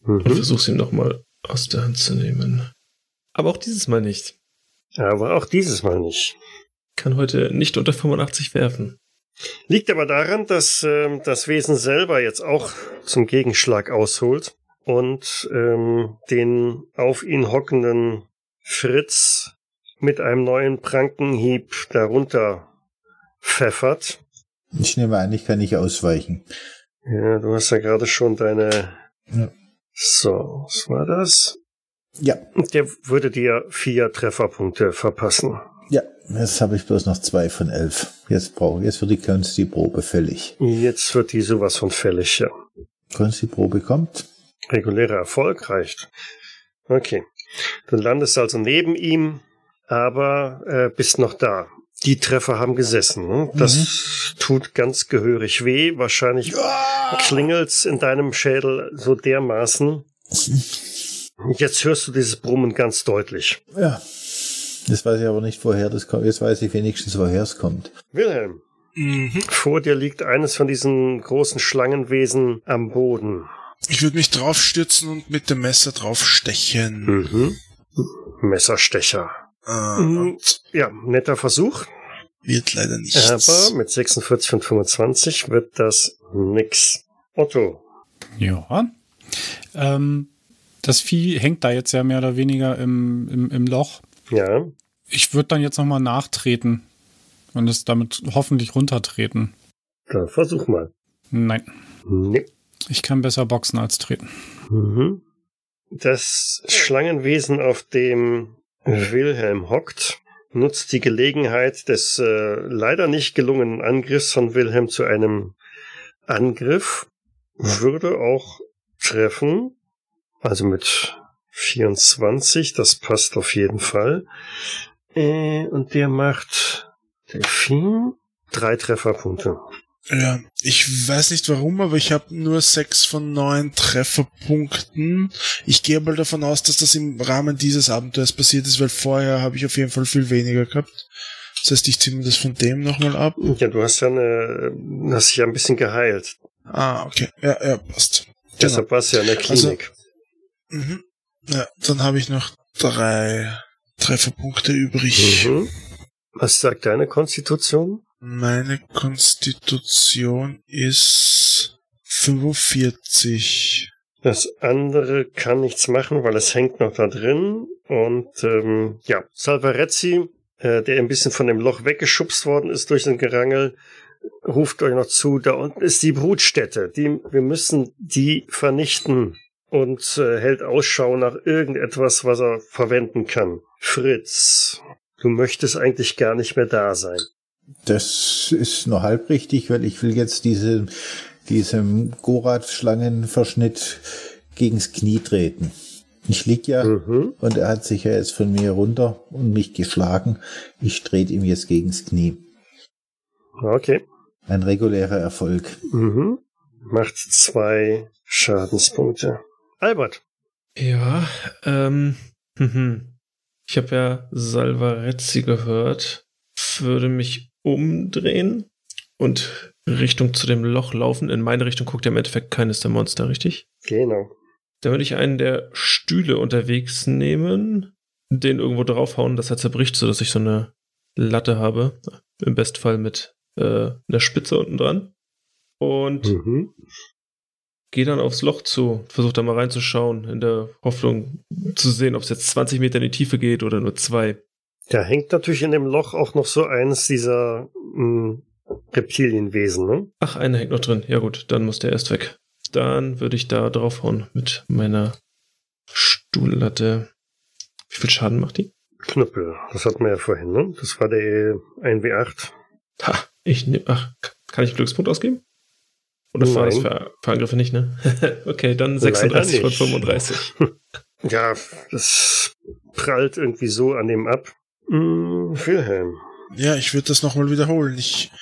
Mhm. Und versuch's ihm nochmal aus der Hand zu nehmen. Aber auch dieses Mal nicht. Aber auch dieses Mal nicht. Kann heute nicht unter 85 werfen. Liegt aber daran, dass äh, das Wesen selber jetzt auch zum Gegenschlag ausholt und ähm, den auf ihn hockenden Fritz mit einem neuen Prankenhieb darunter pfeffert. Ich nehme an, ich kann nicht ausweichen. Ja, du hast ja gerade schon deine ja. So, was war das? Ja. Der würde dir vier Trefferpunkte verpassen. Ja, jetzt habe ich bloß noch zwei von elf. Jetzt brauche jetzt wird die Konsti-Probe fällig. Jetzt wird die sowas von fällig, ja. Konsti-Probe kommt. Regulärer Erfolg reicht. Okay. Du landest also neben ihm, aber äh, bist noch da. Die Treffer haben gesessen. Ne? Das mhm. tut ganz gehörig weh. Wahrscheinlich ja. klingelt's in deinem Schädel so dermaßen. Jetzt hörst du dieses Brummen ganz deutlich. Ja. Das weiß ich aber nicht, woher das kommt. Jetzt weiß ich wenigstens, woher es kommt. Wilhelm. Mhm. Vor dir liegt eines von diesen großen Schlangenwesen am Boden. Ich würde mich draufstürzen und mit dem Messer draufstechen. Mhm. Messerstecher. Äh, Mhm. und Ja, netter Versuch. wird leider nichts. Aber mit 46 und 25 wird das nix. Otto. Ja. Ähm, das Vieh hängt da jetzt ja mehr oder weniger im, im, im Loch. Ja. Ich würde dann jetzt nochmal nachtreten und es damit hoffentlich runtertreten. Dann versuch mal. Nein, Nee. ich kann besser boxen als treten. Mhm. Das Schlangenwesen, auf dem Wilhelm hockt, nutzt die Gelegenheit des äh, leider nicht gelungenen Angriffs von Wilhelm zu einem Angriff, würde auch treffen, also mit 24, das passt auf jeden Fall. Äh, und der macht Delfin drei Trefferpunkte. Ja, ich weiß nicht warum, aber ich habe nur sechs von neun Trefferpunkten. Ich gehe mal davon aus, dass das im Rahmen dieses Abenteuers passiert ist, weil vorher habe ich auf jeden Fall viel weniger gehabt. Das heißt, ich ziehe mir das von dem nochmal ab. Ja, du hast ja eine, hast dich ja ein bisschen geheilt. Ah, okay. Ja, ja, passt. Genau. Deshalb warst du ja in der Klinik. Mhm. Ja, dann habe ich noch drei Trefferpunkte übrig. Mhm. Was sagt deine Konstitution? Meine Konstitution ist 45. Das andere kann nichts machen, weil es hängt noch da drin. Und ähm, ja, Salvarezzi, äh, der ein bisschen von dem Loch weggeschubst worden ist durch den Gerangel, ruft euch noch zu, da unten ist die Brutstätte. Die, wir müssen die vernichten und äh, hält Ausschau nach irgendetwas, was er verwenden kann. Fritz, du möchtest eigentlich gar nicht mehr da sein. Das ist nur halb richtig, weil ich will jetzt diese, diesem Gorat-Schlangenverschnitt gegens Knie treten. Ich lieg ja Mhm. und er hat sich ja jetzt von mir runter und mich geschlagen. Ich trete ihm jetzt gegens Knie. Okay. Ein regulärer Erfolg. Mhm. Macht zwei Schadenspunkte. Albert. Ja, ähm, ich habe ja Salvarezzi gehört, würde mich umdrehen und Richtung zu dem Loch laufen. In meine Richtung guckt ja im Endeffekt keines der Monster, richtig? Genau. Dann würde ich einen der Stühle unterwegs nehmen, den irgendwo draufhauen, dass er zerbricht, sodass ich so eine Latte habe. Im Bestfall mit äh, einer Spitze unten dran. Und Mhm. gehe dann aufs Loch zu, versuche da mal reinzuschauen, in der Hoffnung zu sehen, ob es jetzt 20 Meter in die Tiefe geht oder nur zwei. Da hängt natürlich in dem Loch auch noch so eines dieser mh, Reptilienwesen, ne? Ach, einer hängt noch drin. Ja gut, dann muss der erst weg. Dann würde ich da draufhauen mit meiner Stuhllatte. Wie viel Schaden macht die? Knüppel. Das hatten wir ja vorhin, ne? Das war der 1W8. Ha, ich nehme. Ach, kann ich einen Glückspunkt ausgeben? Oder war das Nein. für, für Angriffe nicht, ne? okay, dann 36 von nicht. 35. Ja, das prallt irgendwie so an dem ab. Hm, Wilhelm. Ja, ich würde das nochmal wiederholen. Ich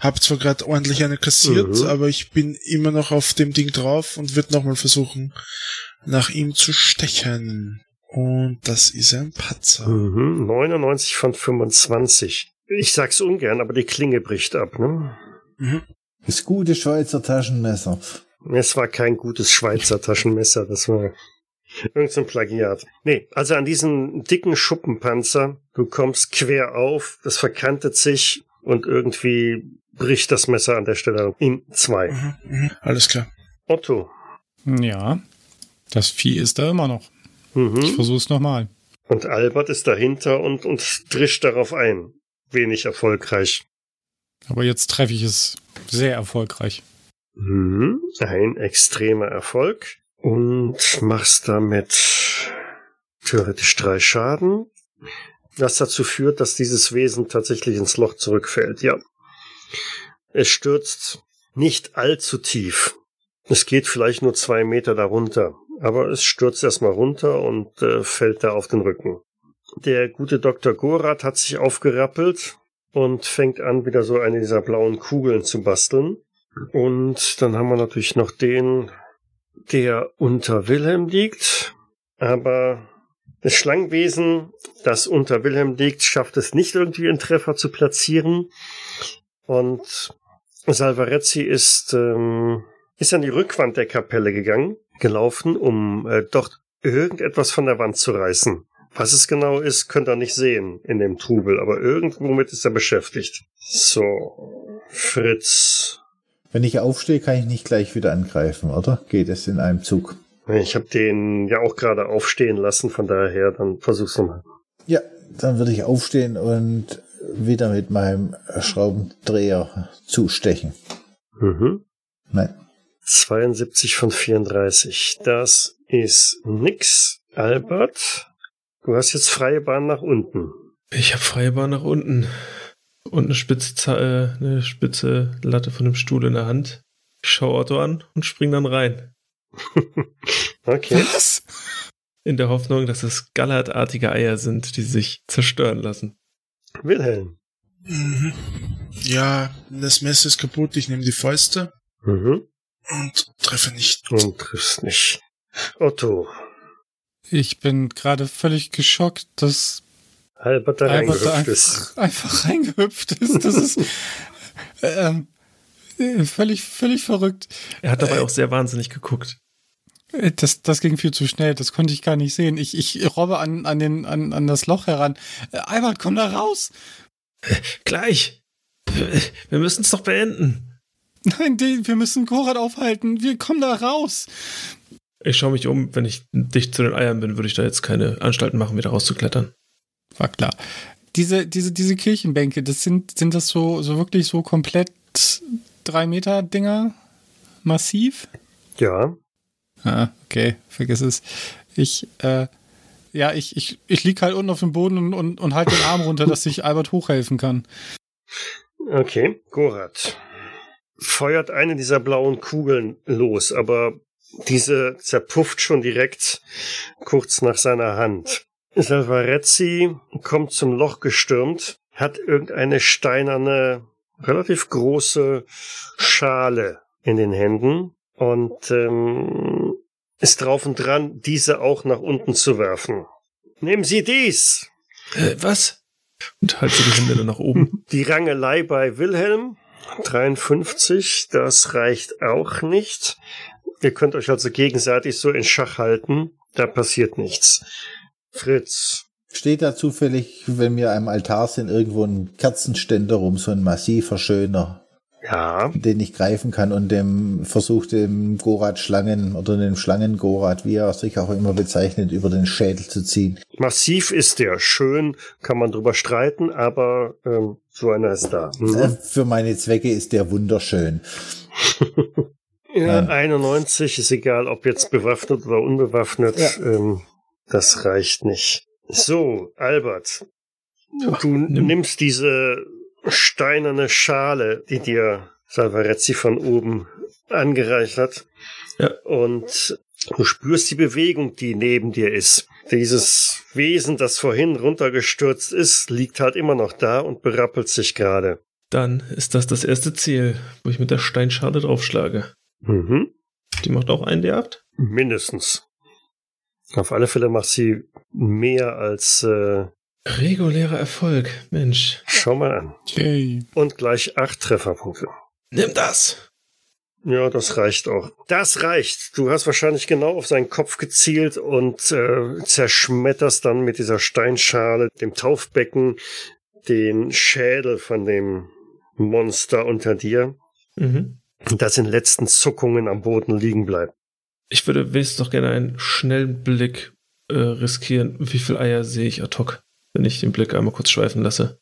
habe zwar gerade ordentlich eine kassiert, Mhm. aber ich bin immer noch auf dem Ding drauf und würde nochmal versuchen, nach ihm zu stechen. Und das ist ein Patzer. Mhm. 99 von 25. Ich sag's ungern, aber die Klinge bricht ab, ne? Mhm. Das gute Schweizer Taschenmesser. Es war kein gutes Schweizer Taschenmesser, das war irgendein so ein Plagiat. Nee, also an diesen dicken Schuppenpanzer, du kommst quer auf, das verkantet sich und irgendwie bricht das Messer an der Stelle in zwei. Mhm. Mhm. Alles klar. Otto. Ja, das Vieh ist da immer noch. Ich Mhm. versuch's nochmal. Und Albert ist dahinter und, und drischt darauf ein. Wenig erfolgreich. Aber jetzt treffe ich es sehr erfolgreich. Mhm. Ein extremer Erfolg. Und machst damit theoretisch drei Schaden. Was dazu führt, dass dieses Wesen tatsächlich ins Loch zurückfällt, ja. Es stürzt nicht allzu tief. Es geht vielleicht nur zwei Meter darunter. Aber es stürzt erstmal runter und äh, fällt da auf den Rücken. Der gute Dr. Gorath hat sich aufgerappelt und fängt an, wieder so eine dieser blauen Kugeln zu basteln. Und dann haben wir natürlich noch den, der unter Wilhelm liegt. Aber das Schlangenwesen, das unter Wilhelm liegt, schafft es nicht irgendwie einen Treffer zu platzieren. Und Salvarezzi ist ähm, ist an die Rückwand der Kapelle gegangen, gelaufen, um äh, dort irgendetwas von der Wand zu reißen. Was es genau ist, könnt ihr nicht sehen in dem Trubel, aber irgendwomit ist er beschäftigt. So, Fritz. Wenn ich aufstehe, kann ich nicht gleich wieder angreifen, oder? Geht es in einem Zug? Ich habe den ja auch gerade aufstehen lassen, von daher, dann versuch's nochmal. Ja, dann würde ich aufstehen und wieder mit meinem Schraubendreher zustechen. Mhm. Nein. 72 von 34. Das ist nix. Albert, du hast jetzt freie Bahn nach unten. Ich habe freie Bahn nach unten. Und eine spitze, äh, eine spitze Latte von einem Stuhl in der Hand. Ich schaue Otto an und spring dann rein. Okay. Was? In der Hoffnung, dass es gallertartige Eier sind, die sich zerstören lassen. Wilhelm. Mhm. Ja, das Messer ist kaputt, ich nehme die Fäuste Mhm. und treffe nicht. Und triffst nicht. Otto. Ich bin gerade völlig geschockt, dass Albert da Albert da reingehüpft ist. einfach, reingehüpft ist. Das ist ähm, äh, völlig, völlig verrückt. Er hat dabei auch sehr wahnsinnig geguckt. Äh, Das, das ging viel zu schnell, das konnte ich gar nicht sehen. Ich, ich robbe an, an, den, an, an das Loch heran. Äh, Albert, komm da raus! Gleich! Wir müssen es doch beenden. Nein, die, wir müssen Korat aufhalten. Wir kommen da raus. Ich schaue mich um, wenn ich dicht zu den Eiern bin, würde ich da jetzt keine Anstalten machen, wieder rauszuklettern. War klar. Diese, diese, diese Kirchenbänke, das sind, sind das so, so wirklich so komplett drei Meter Dinger? Massiv? Ja. Ah, okay, vergiss es. Ich, äh, ja, ich, ich, ich lieg halt unten auf dem Boden und, und, und halte den Arm runter, dass ich Albert hochhelfen kann. Okay. Gorat. Feuert eine dieser blauen Kugeln los, aber diese zerpufft schon direkt kurz nach seiner Hand. Salvarezzi kommt zum Loch gestürmt, hat irgendeine steinerne, relativ große Schale in den Händen und ähm, ist drauf und dran, diese auch nach unten zu werfen. Nehmen Sie dies! Äh, was? Und halte die Hände dann nach oben. Die Rangelei bei Wilhelm, 53, das reicht auch nicht. Ihr könnt euch also gegenseitig so in Schach halten, da passiert nichts. Fritz, Steht da zufällig, wenn wir am Altar sind, irgendwo ein Kerzenständer rum, so ein massiver, schöner, ja, den ich greifen kann und dem versucht dem Gorat Schlangen oder dem Schlangengorat, wie er sich auch immer bezeichnet, über den Schädel zu ziehen. massiv ist der, schön, kann man drüber streiten, aber ähm, so einer ist da. Äh, Mhm. Für meine Zwecke ist der wunderschön. Ja, Nein. 91 ist egal, ob jetzt bewaffnet oder unbewaffnet, Ja. ähm, das reicht nicht. So, Albert, du nimm. nimmst diese steinerne Schale, die dir Salvarezzi von oben angereicht hat. Ja. Und du spürst die Bewegung, die neben dir ist. Dieses Wesen, das vorhin runtergestürzt ist, liegt halt immer noch da und berappelt sich gerade. Dann ist das das erste Ziel, wo ich mit der Steinschale draufschlage. Mhm. Die macht auch einen D8. Mindestens. Auf alle Fälle macht sie mehr als, äh, Regulärer Erfolg. Mensch. schau mal an. Yay. Und gleich acht Trefferpunkte. Nimm das! Ja, das reicht auch. Das reicht. Du hast wahrscheinlich genau auf seinen Kopf gezielt und äh, zerschmetterst dann mit dieser Steinschale, dem Taufbecken, den Schädel von dem Monster unter dir, Mhm. das in letzten Zuckungen am Boden liegen bleibt. Ich würde wenigstens noch gerne einen schnellen Blick äh, riskieren. Wie viele Eier sehe ich ad hoc, wenn ich den Blick einmal kurz schweifen lasse?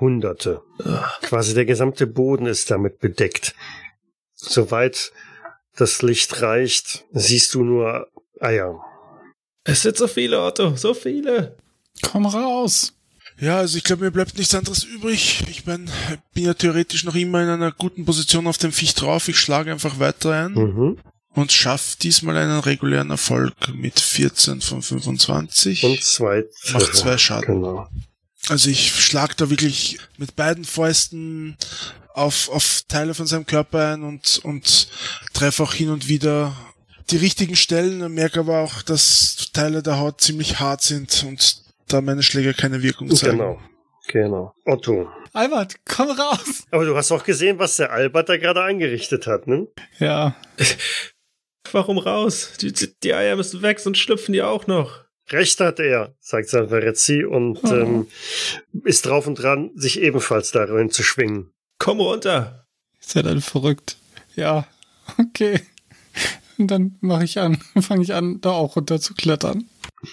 Hunderte. Ah, Quasi der gesamte Boden ist damit bedeckt. Soweit das Licht reicht, siehst du nur Eier. Es sind so viele, Otto, so viele. Komm raus. Ja, also ich glaube, mir bleibt nichts anderes übrig. Ich mein, bin ja theoretisch noch immer in einer guten Position auf dem Viech drauf. Ich schlage einfach weiter ein Mhm. Und schaffe diesmal einen regulären Erfolg mit 14 von 25. Und zwei. Macht zwei Schaden. Genau. Also ich schlag da wirklich mit beiden Fäusten auf, auf Teile von seinem Körper ein und, und treffe auch hin und wieder die richtigen Stellen und merke aber auch, dass Teile der Haut ziemlich hart sind und da meine Schläge keine Wirkung zeigen. Genau. Genau. Otto. Albert, komm raus! Aber du hast auch gesehen, was der Albert da gerade angerichtet hat, ne? Ja. Warum raus? Die, die Eier müssen weg, sonst schlüpfen die auch noch. Recht hat er, sagt Salvarezzi und Oh. ähm, ist drauf und dran, sich ebenfalls darin zu schwingen. Komm runter. Ist ja dann verrückt. Ja, okay. Und dann mache ich an, fange ich an, da auch runter zu klettern.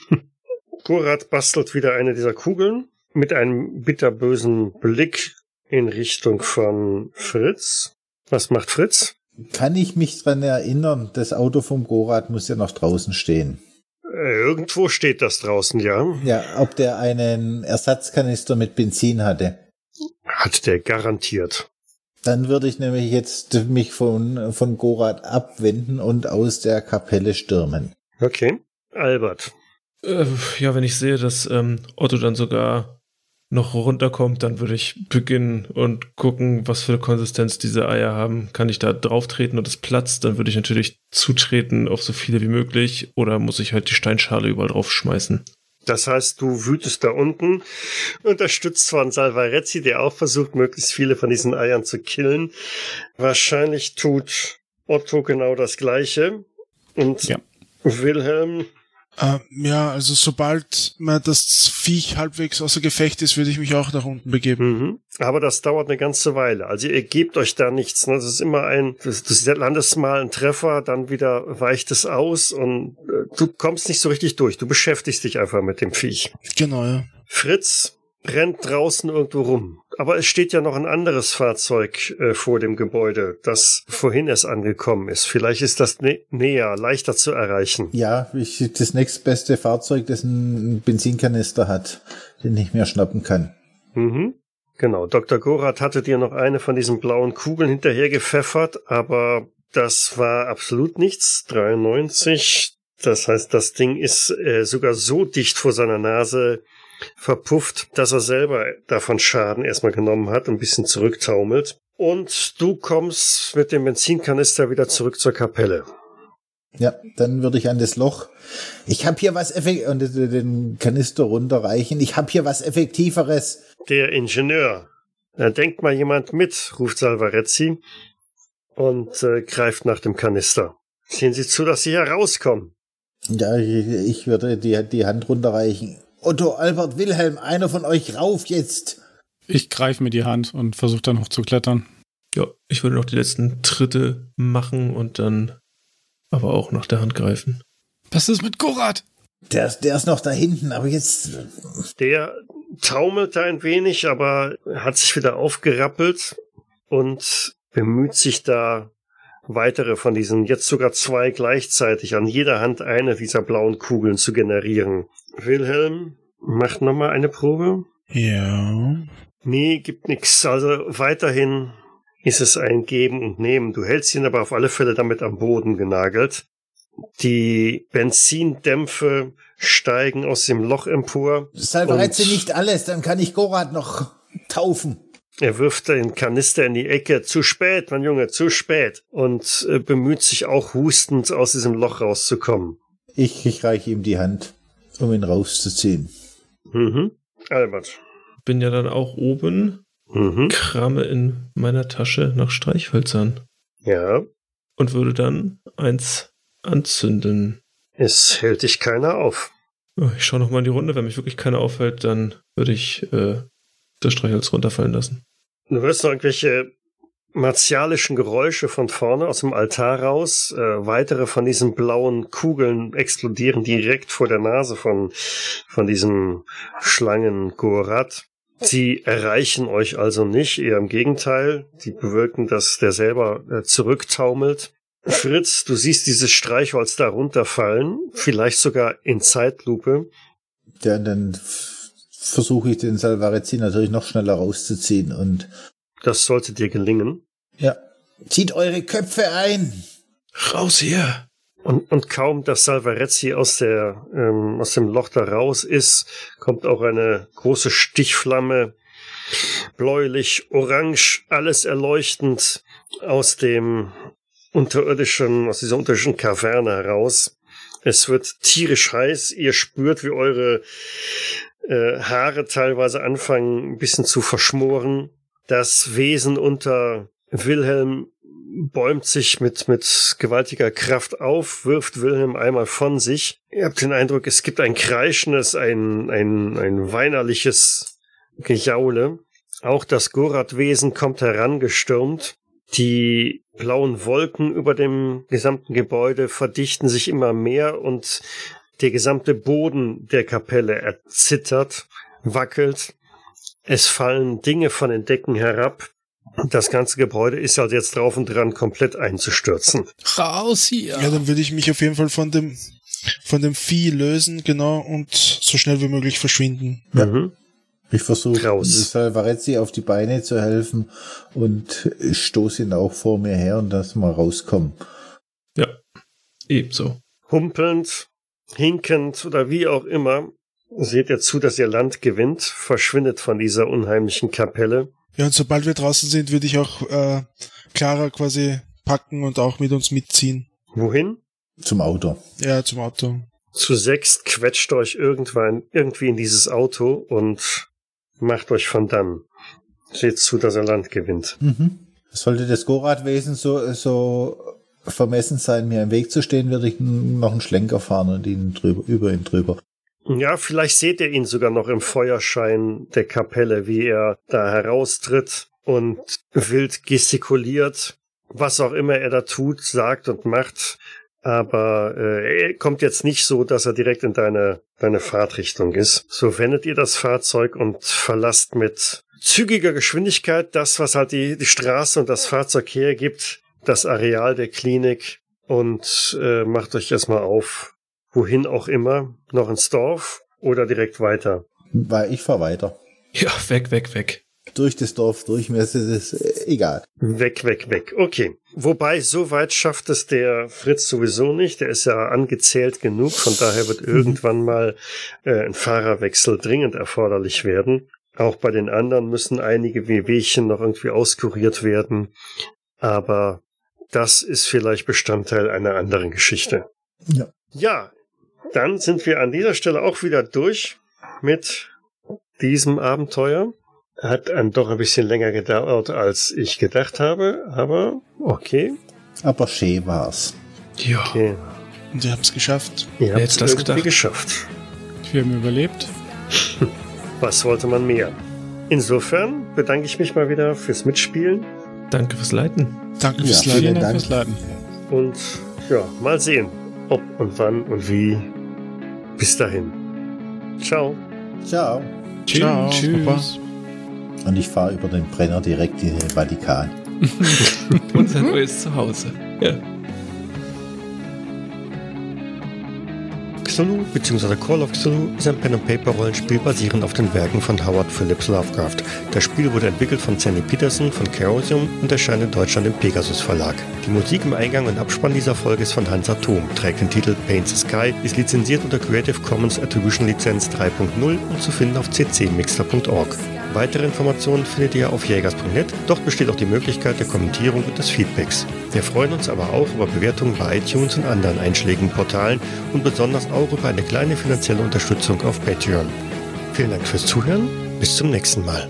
Gorat bastelt wieder eine dieser Kugeln mit einem bitterbösen Blick in Richtung von Fritz. Was macht Fritz? Kann ich mich dran erinnern, das Auto vom Gorat muss ja noch draußen stehen. Äh, irgendwo steht das draußen, ja. Ja, ob der einen Ersatzkanister mit Benzin hatte. Hat der garantiert. Dann würde ich nämlich jetzt mich von, von Gorat abwenden und aus der Kapelle stürmen. Okay. Albert. Äh, ja, wenn ich sehe, dass ähm, Otto dann sogar noch runterkommt, dann würde ich beginnen und gucken, was für eine Konsistenz diese Eier haben. Kann ich da drauf treten und es platzt, dann würde ich natürlich zutreten auf so viele wie möglich oder muss ich halt die Steinschale überall drauf schmeißen. Das heißt, du wütest da unten, unterstützt von Salvarezzi, der auch versucht, möglichst viele von diesen Eiern zu killen. Wahrscheinlich tut Otto genau das Gleiche. Und Ja. Wilhelm, Äh, ja, also sobald man das Viech halbwegs außer Gefecht ist, würde ich mich auch nach unten begeben. mhm. aber das dauert eine ganze Weile. Also ihr gebt euch da nichts. Ne? Das ist immer ein, du du landest mal einen Treffer, dann wieder weicht es aus und äh, du kommst nicht so richtig durch. Du beschäftigst dich einfach mit dem Viech. Genau, ja. Fritz rennt draußen irgendwo rum. Aber es steht ja noch ein anderes Fahrzeug äh, vor dem Gebäude, das vorhin erst angekommen ist. Vielleicht ist das nä näher, leichter zu erreichen. Ja, ich, das nächstbeste Fahrzeug, das einen Benzinkanister hat, den ich mir schnappen kann. Mhm. Genau, Dr. Gorath hatte dir noch eine von diesen blauen Kugeln hinterher gepfeffert, aber das war absolut nichts. 93. Das heißt, das Ding ist äh, sogar so dicht vor seiner Nase verpufft, dass er selber davon Schaden erstmal genommen hat, ein bisschen zurücktaumelt. Und du kommst mit dem Benzinkanister wieder zurück zur Kapelle. Ja, dann würde ich an das Loch. Ich habe hier was effekt und den Kanister runterreichen. Ich habe hier was effektiveres. Der Ingenieur. Da denkt mal jemand mit, ruft Salvarezzi und äh, greift nach dem Kanister. Sehen Sie zu, dass Sie herauskommen. Ja, ich, ich würde die, die Hand runterreichen. Otto, Albert, Wilhelm, einer von euch rauf jetzt. Ich greife mir die Hand und versuche dann hoch zu klettern. Ja, ich würde noch die letzten Tritte machen und dann aber auch nach der Hand greifen. Was ist mit Gorat? Der, ist- der ist noch da hinten, aber jetzt. Der taumelte ein wenig, aber hat sich wieder aufgerappelt und bemüht sich da weitere von diesen, jetzt sogar zwei gleichzeitig, an jeder Hand eine dieser blauen Kugeln zu generieren. Wilhelm macht nochmal eine Probe. Ja. Nee, gibt nix. Also weiterhin ist es ein Geben und Nehmen. Du hältst ihn aber auf alle Fälle damit am Boden genagelt. Die Benzindämpfe steigen aus dem Loch empor. Salvarezzi Und- nicht alles, dann kann ich Gorat noch taufen. Er wirft den Kanister in die Ecke. Zu spät, mein Junge, zu spät. Und äh, bemüht sich auch hustend aus diesem Loch rauszukommen. Ich, ich reiche ihm die Hand, um ihn rauszuziehen. Mhm. Albert. Bin ja dann auch oben, Mhm. krame in meiner Tasche nach Streichhölzern Ja. und würde dann eins anzünden. Es hält dich keiner auf. Oh, Ich schaue nochmal in die Runde. Wenn mich wirklich keiner aufhält, dann würde ich äh, das Streichholz runterfallen lassen. Du hörst noch irgendwelche martialischen Geräusche von vorne aus dem Altar raus. Äh, weitere von diesen blauen Kugeln explodieren direkt vor der Nase von, von diesem Schlangen Gorat. Sie erreichen euch also nicht, eher im Gegenteil. Die bewirken, dass der selber äh, zurücktaumelt. Fritz, du siehst dieses Streichholz da runterfallen, vielleicht sogar in Zeitlupe. Ja, dann versuche ich den Salvarezzi natürlich noch schneller rauszuziehen und Das sollte dir gelingen. ja, zieht eure Köpfe ein. Raus hier! Und, und kaum, dass Salvarezzi aus, der, ähm, aus dem Loch da raus ist, kommt auch eine große Stichflamme, bläulich, orange, alles erleuchtend aus dem unterirdischen, aus dieser unterirdischen Kaverne heraus. Es wird tierisch heiß. Ihr spürt, wie eure äh, Haare teilweise anfangen ein bisschen zu verschmoren. Das Wesen unter Wilhelm bäumt sich mit, mit gewaltiger Kraft auf, wirft Wilhelm einmal von sich. Ihr habt den Eindruck, es gibt ein kreischendes, ein, ein, ein weinerliches Gejaule. Auch das Gorat-Wesen kommt herangestürmt. Die blauen Wolken über dem gesamten Gebäude verdichten sich immer mehr und der gesamte Boden der Kapelle erzittert, wackelt. Es fallen Dinge von den Decken herab. Das ganze Gebäude ist halt jetzt drauf und dran, komplett einzustürzen. Raus hier! Ja, dann würde ich mich auf jeden Fall von dem, von dem Vieh lösen, genau, und so schnell wie möglich verschwinden. Ja. Mhm. Ich versuche Raus. Salvarezzi auf die Beine zu helfen und stoße ihn auch vor mir her und dass wir rauskommen. Ja, ebenso. Humpelnd, hinkend oder wie auch immer, seht ihr zu, dass ihr Land gewinnt, verschwindet von dieser unheimlichen Kapelle. Ja, und sobald wir draußen sind, würde ich auch äh, Clara quasi packen und auch mit uns mitziehen. Wohin? Zum Auto. Ja, zum Auto. Zu sechst quetscht euch irgendwann irgendwie in dieses Auto und macht euch von dann. Seht zu, dass er Land gewinnt. Mhm. Sollte das Goratwesen so, so vermessen sein, mir im Weg zu stehen, würde ich noch einen Schlenker fahren und ihn drüber, über ihn drüber. Ja, vielleicht seht ihr ihn sogar noch im Feuerschein der Kapelle, wie er da heraustritt und wild gestikuliert, was auch immer er da tut, sagt und macht. Aber äh, er kommt jetzt nicht so, dass er direkt in deine, deine Fahrtrichtung ist. So wendet ihr das Fahrzeug und verlasst mit zügiger Geschwindigkeit das, was halt die, die Straße und das Fahrzeug hergibt, das Areal der Klinik und äh, macht euch erstmal auf, wohin auch immer, noch ins Dorf oder direkt weiter. Weil ich fahr weiter. Ja, weg, weg, weg. Durch das Dorf, durch mir ist es egal. Weg, weg, weg. Okay. Wobei, so weit schafft es der Fritz sowieso nicht. Der ist ja angezählt genug. Von daher wird irgendwann mal äh, ein Fahrerwechsel dringend erforderlich werden. Auch bei den anderen müssen einige Wehwehchen noch irgendwie auskuriert werden. Aber das ist vielleicht Bestandteil einer anderen Geschichte. Ja. Ja, dann sind wir an dieser Stelle auch wieder durch mit diesem Abenteuer. Hat dann doch ein bisschen länger gedauert, als ich gedacht habe, aber okay. Aber schön war's. Ja. okay. Und wir haben es geschafft. Ihr habt es das gedacht? geschafft. Wir haben überlebt. Was wollte man mehr? Insofern bedanke ich mich mal wieder fürs Mitspielen Danke fürs Leiten. Danke Ja, fürs vielen Vielen Leiden. Dank Dank. fürs Leiten. und ja, mal sehen, ob und wann und wie. Bis dahin. Ciao. Ciao. Ciao, Tschüss. Papa. Und ich fahre über den Brenner direkt in den Vatikan. Unser neues Zuhause. Ja. Cthulhu bzw. Call of Cthulhu ist ein Pen-and-Paper-Rollenspiel basierend auf den Werken von Howard Phillips Lovecraft. Das Spiel wurde entwickelt von Sandy Peterson von Chaosium und erscheint in Deutschland im Pegasus Verlag. Die Musik im Eingang und Abspann dieser Folge ist von Hans Atom, trägt den Titel Paint the Sky, ist lizenziert unter Creative Commons Attribution Lizenz 3.0 und zu finden auf ccmixter.org. Weitere Informationen findet ihr auf jägers.net. Dort besteht auch die Möglichkeit der Kommentierung und des Feedbacks. Wir freuen uns aber auch über Bewertungen bei iTunes und anderen einschlägigen Portalen und besonders auch über eine kleine finanzielle Unterstützung auf Patreon. Vielen Dank fürs Zuhören. Bis zum nächsten Mal.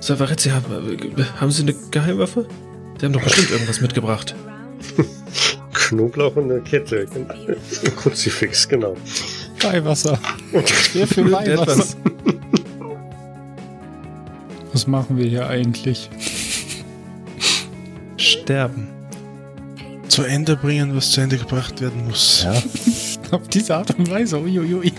Savaretzi, haben, haben Sie eine Geheimwaffe? Sie haben doch bestimmt irgendwas mitgebracht. Knoblauch und eine Kette. Ein Kruzifix, genau. Weihwasser. Sehr viel Weihwasser. Etwas. Was machen wir hier eigentlich? Sterben. Zu Ende bringen, was zu Ende gebracht werden muss. Ja. Auf diese Art und Weise. Uiuiui.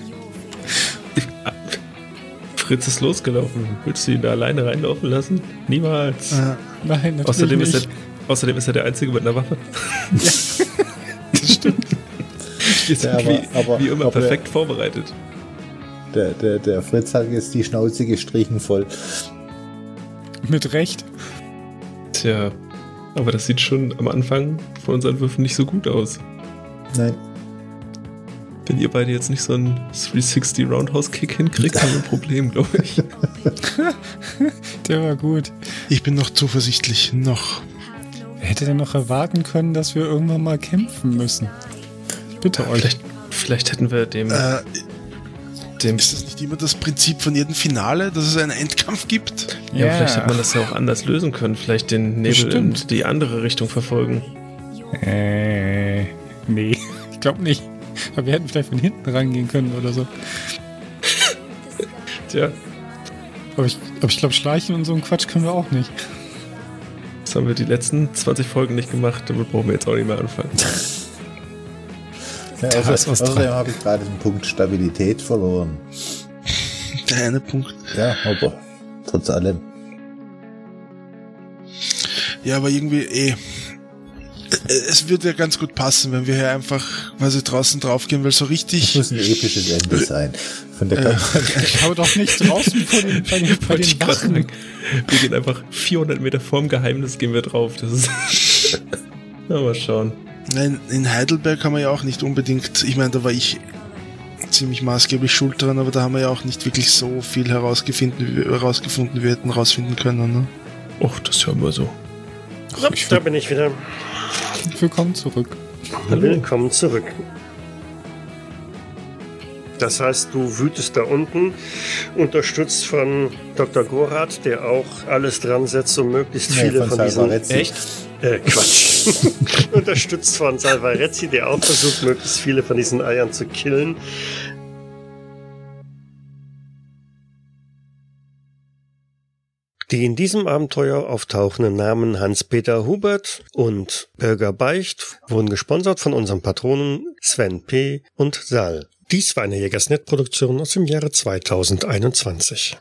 Fritz ist losgelaufen. Willst du ihn da alleine reinlaufen lassen? Niemals. Äh, Nein, natürlich außerdem, ist nicht. er, außerdem ist er der Einzige mit einer Waffe. das stimmt. Wir sind Ja, aber- wie, aber- wie immer aber- perfekt vorbereitet. Der, der, der Fritz hat jetzt die Schnauze gestrichen voll. Mit Recht. Tja, aber das sieht schon am Anfang von unseren Würfen nicht so gut aus. Nein. Wenn ihr beide jetzt nicht so einen 360 Roundhouse Kick hinkriegt, haben wir ein Problem, glaube ich. Der war gut. ich bin noch zuversichtlich. Noch. Hätte denn noch erwarten können, dass wir irgendwann mal kämpfen müssen? Bitte euch. Vielleicht, vielleicht hätten wir dem, Äh, dem ist das nicht immer das Prinzip von jedem Finale, dass es einen Endkampf gibt? ja, vielleicht hätte man das ja auch anders lösen können. Vielleicht den Nebel in Bestimmt. die andere Richtung verfolgen. Äh, nee, ich glaube nicht. Aber wir hätten vielleicht von hinten rangehen können oder so. Tja, Aber ich, aber ich glaube, Schleichen und so ein Quatsch können wir auch nicht. Das haben wir die letzten 20 Folgen nicht gemacht. Damit brauchen wir jetzt auch nicht mehr anfangen. Ja, also, ist was außerdem habe ich gerade den Punkt Stabilität verloren. Der eine Punkt. Ja, aber trotz allem. Ja, aber irgendwie eh. Es wird ja ganz gut passen, wenn wir hier einfach quasi draußen draufgehen, weil so Es richtig. muss ein episches Ende sein. Von der Ich hau doch nicht draußen vor den, bei den, Wachen. Wir gehen einfach 400 Meter vorm Geheimnis gehen wir drauf. Das ist. Na, mal schauen. Nein, in Heidelberg haben wir ja auch nicht unbedingt. Ich meine, da war ich ziemlich maßgeblich schuld dran, aber da haben wir ja auch nicht wirklich so viel herausgefunden, wie- herausgefunden wie wir hätten rausfinden können. Ne? Och, das hören wir so. So, da bin ich wieder. Willkommen zurück. Willkommen zurück. Das heißt, du wütest da unten, unterstützt von Dr. Gorath, der auch alles dran setzt, um möglichst Nee, viele von von, diesen... Echt? Äh, Quatsch. unterstützt von Salvarezzi, der auch versucht, möglichst viele von diesen Eiern zu killen. Die in diesem Abenteuer auftauchenden Namen Hans-Peter Hubert und Bürger Beicht wurden gesponsert von unseren Patronen Sven P. und Sal. Dies war eine Jägersnet-Produktion aus dem Jahre 2021.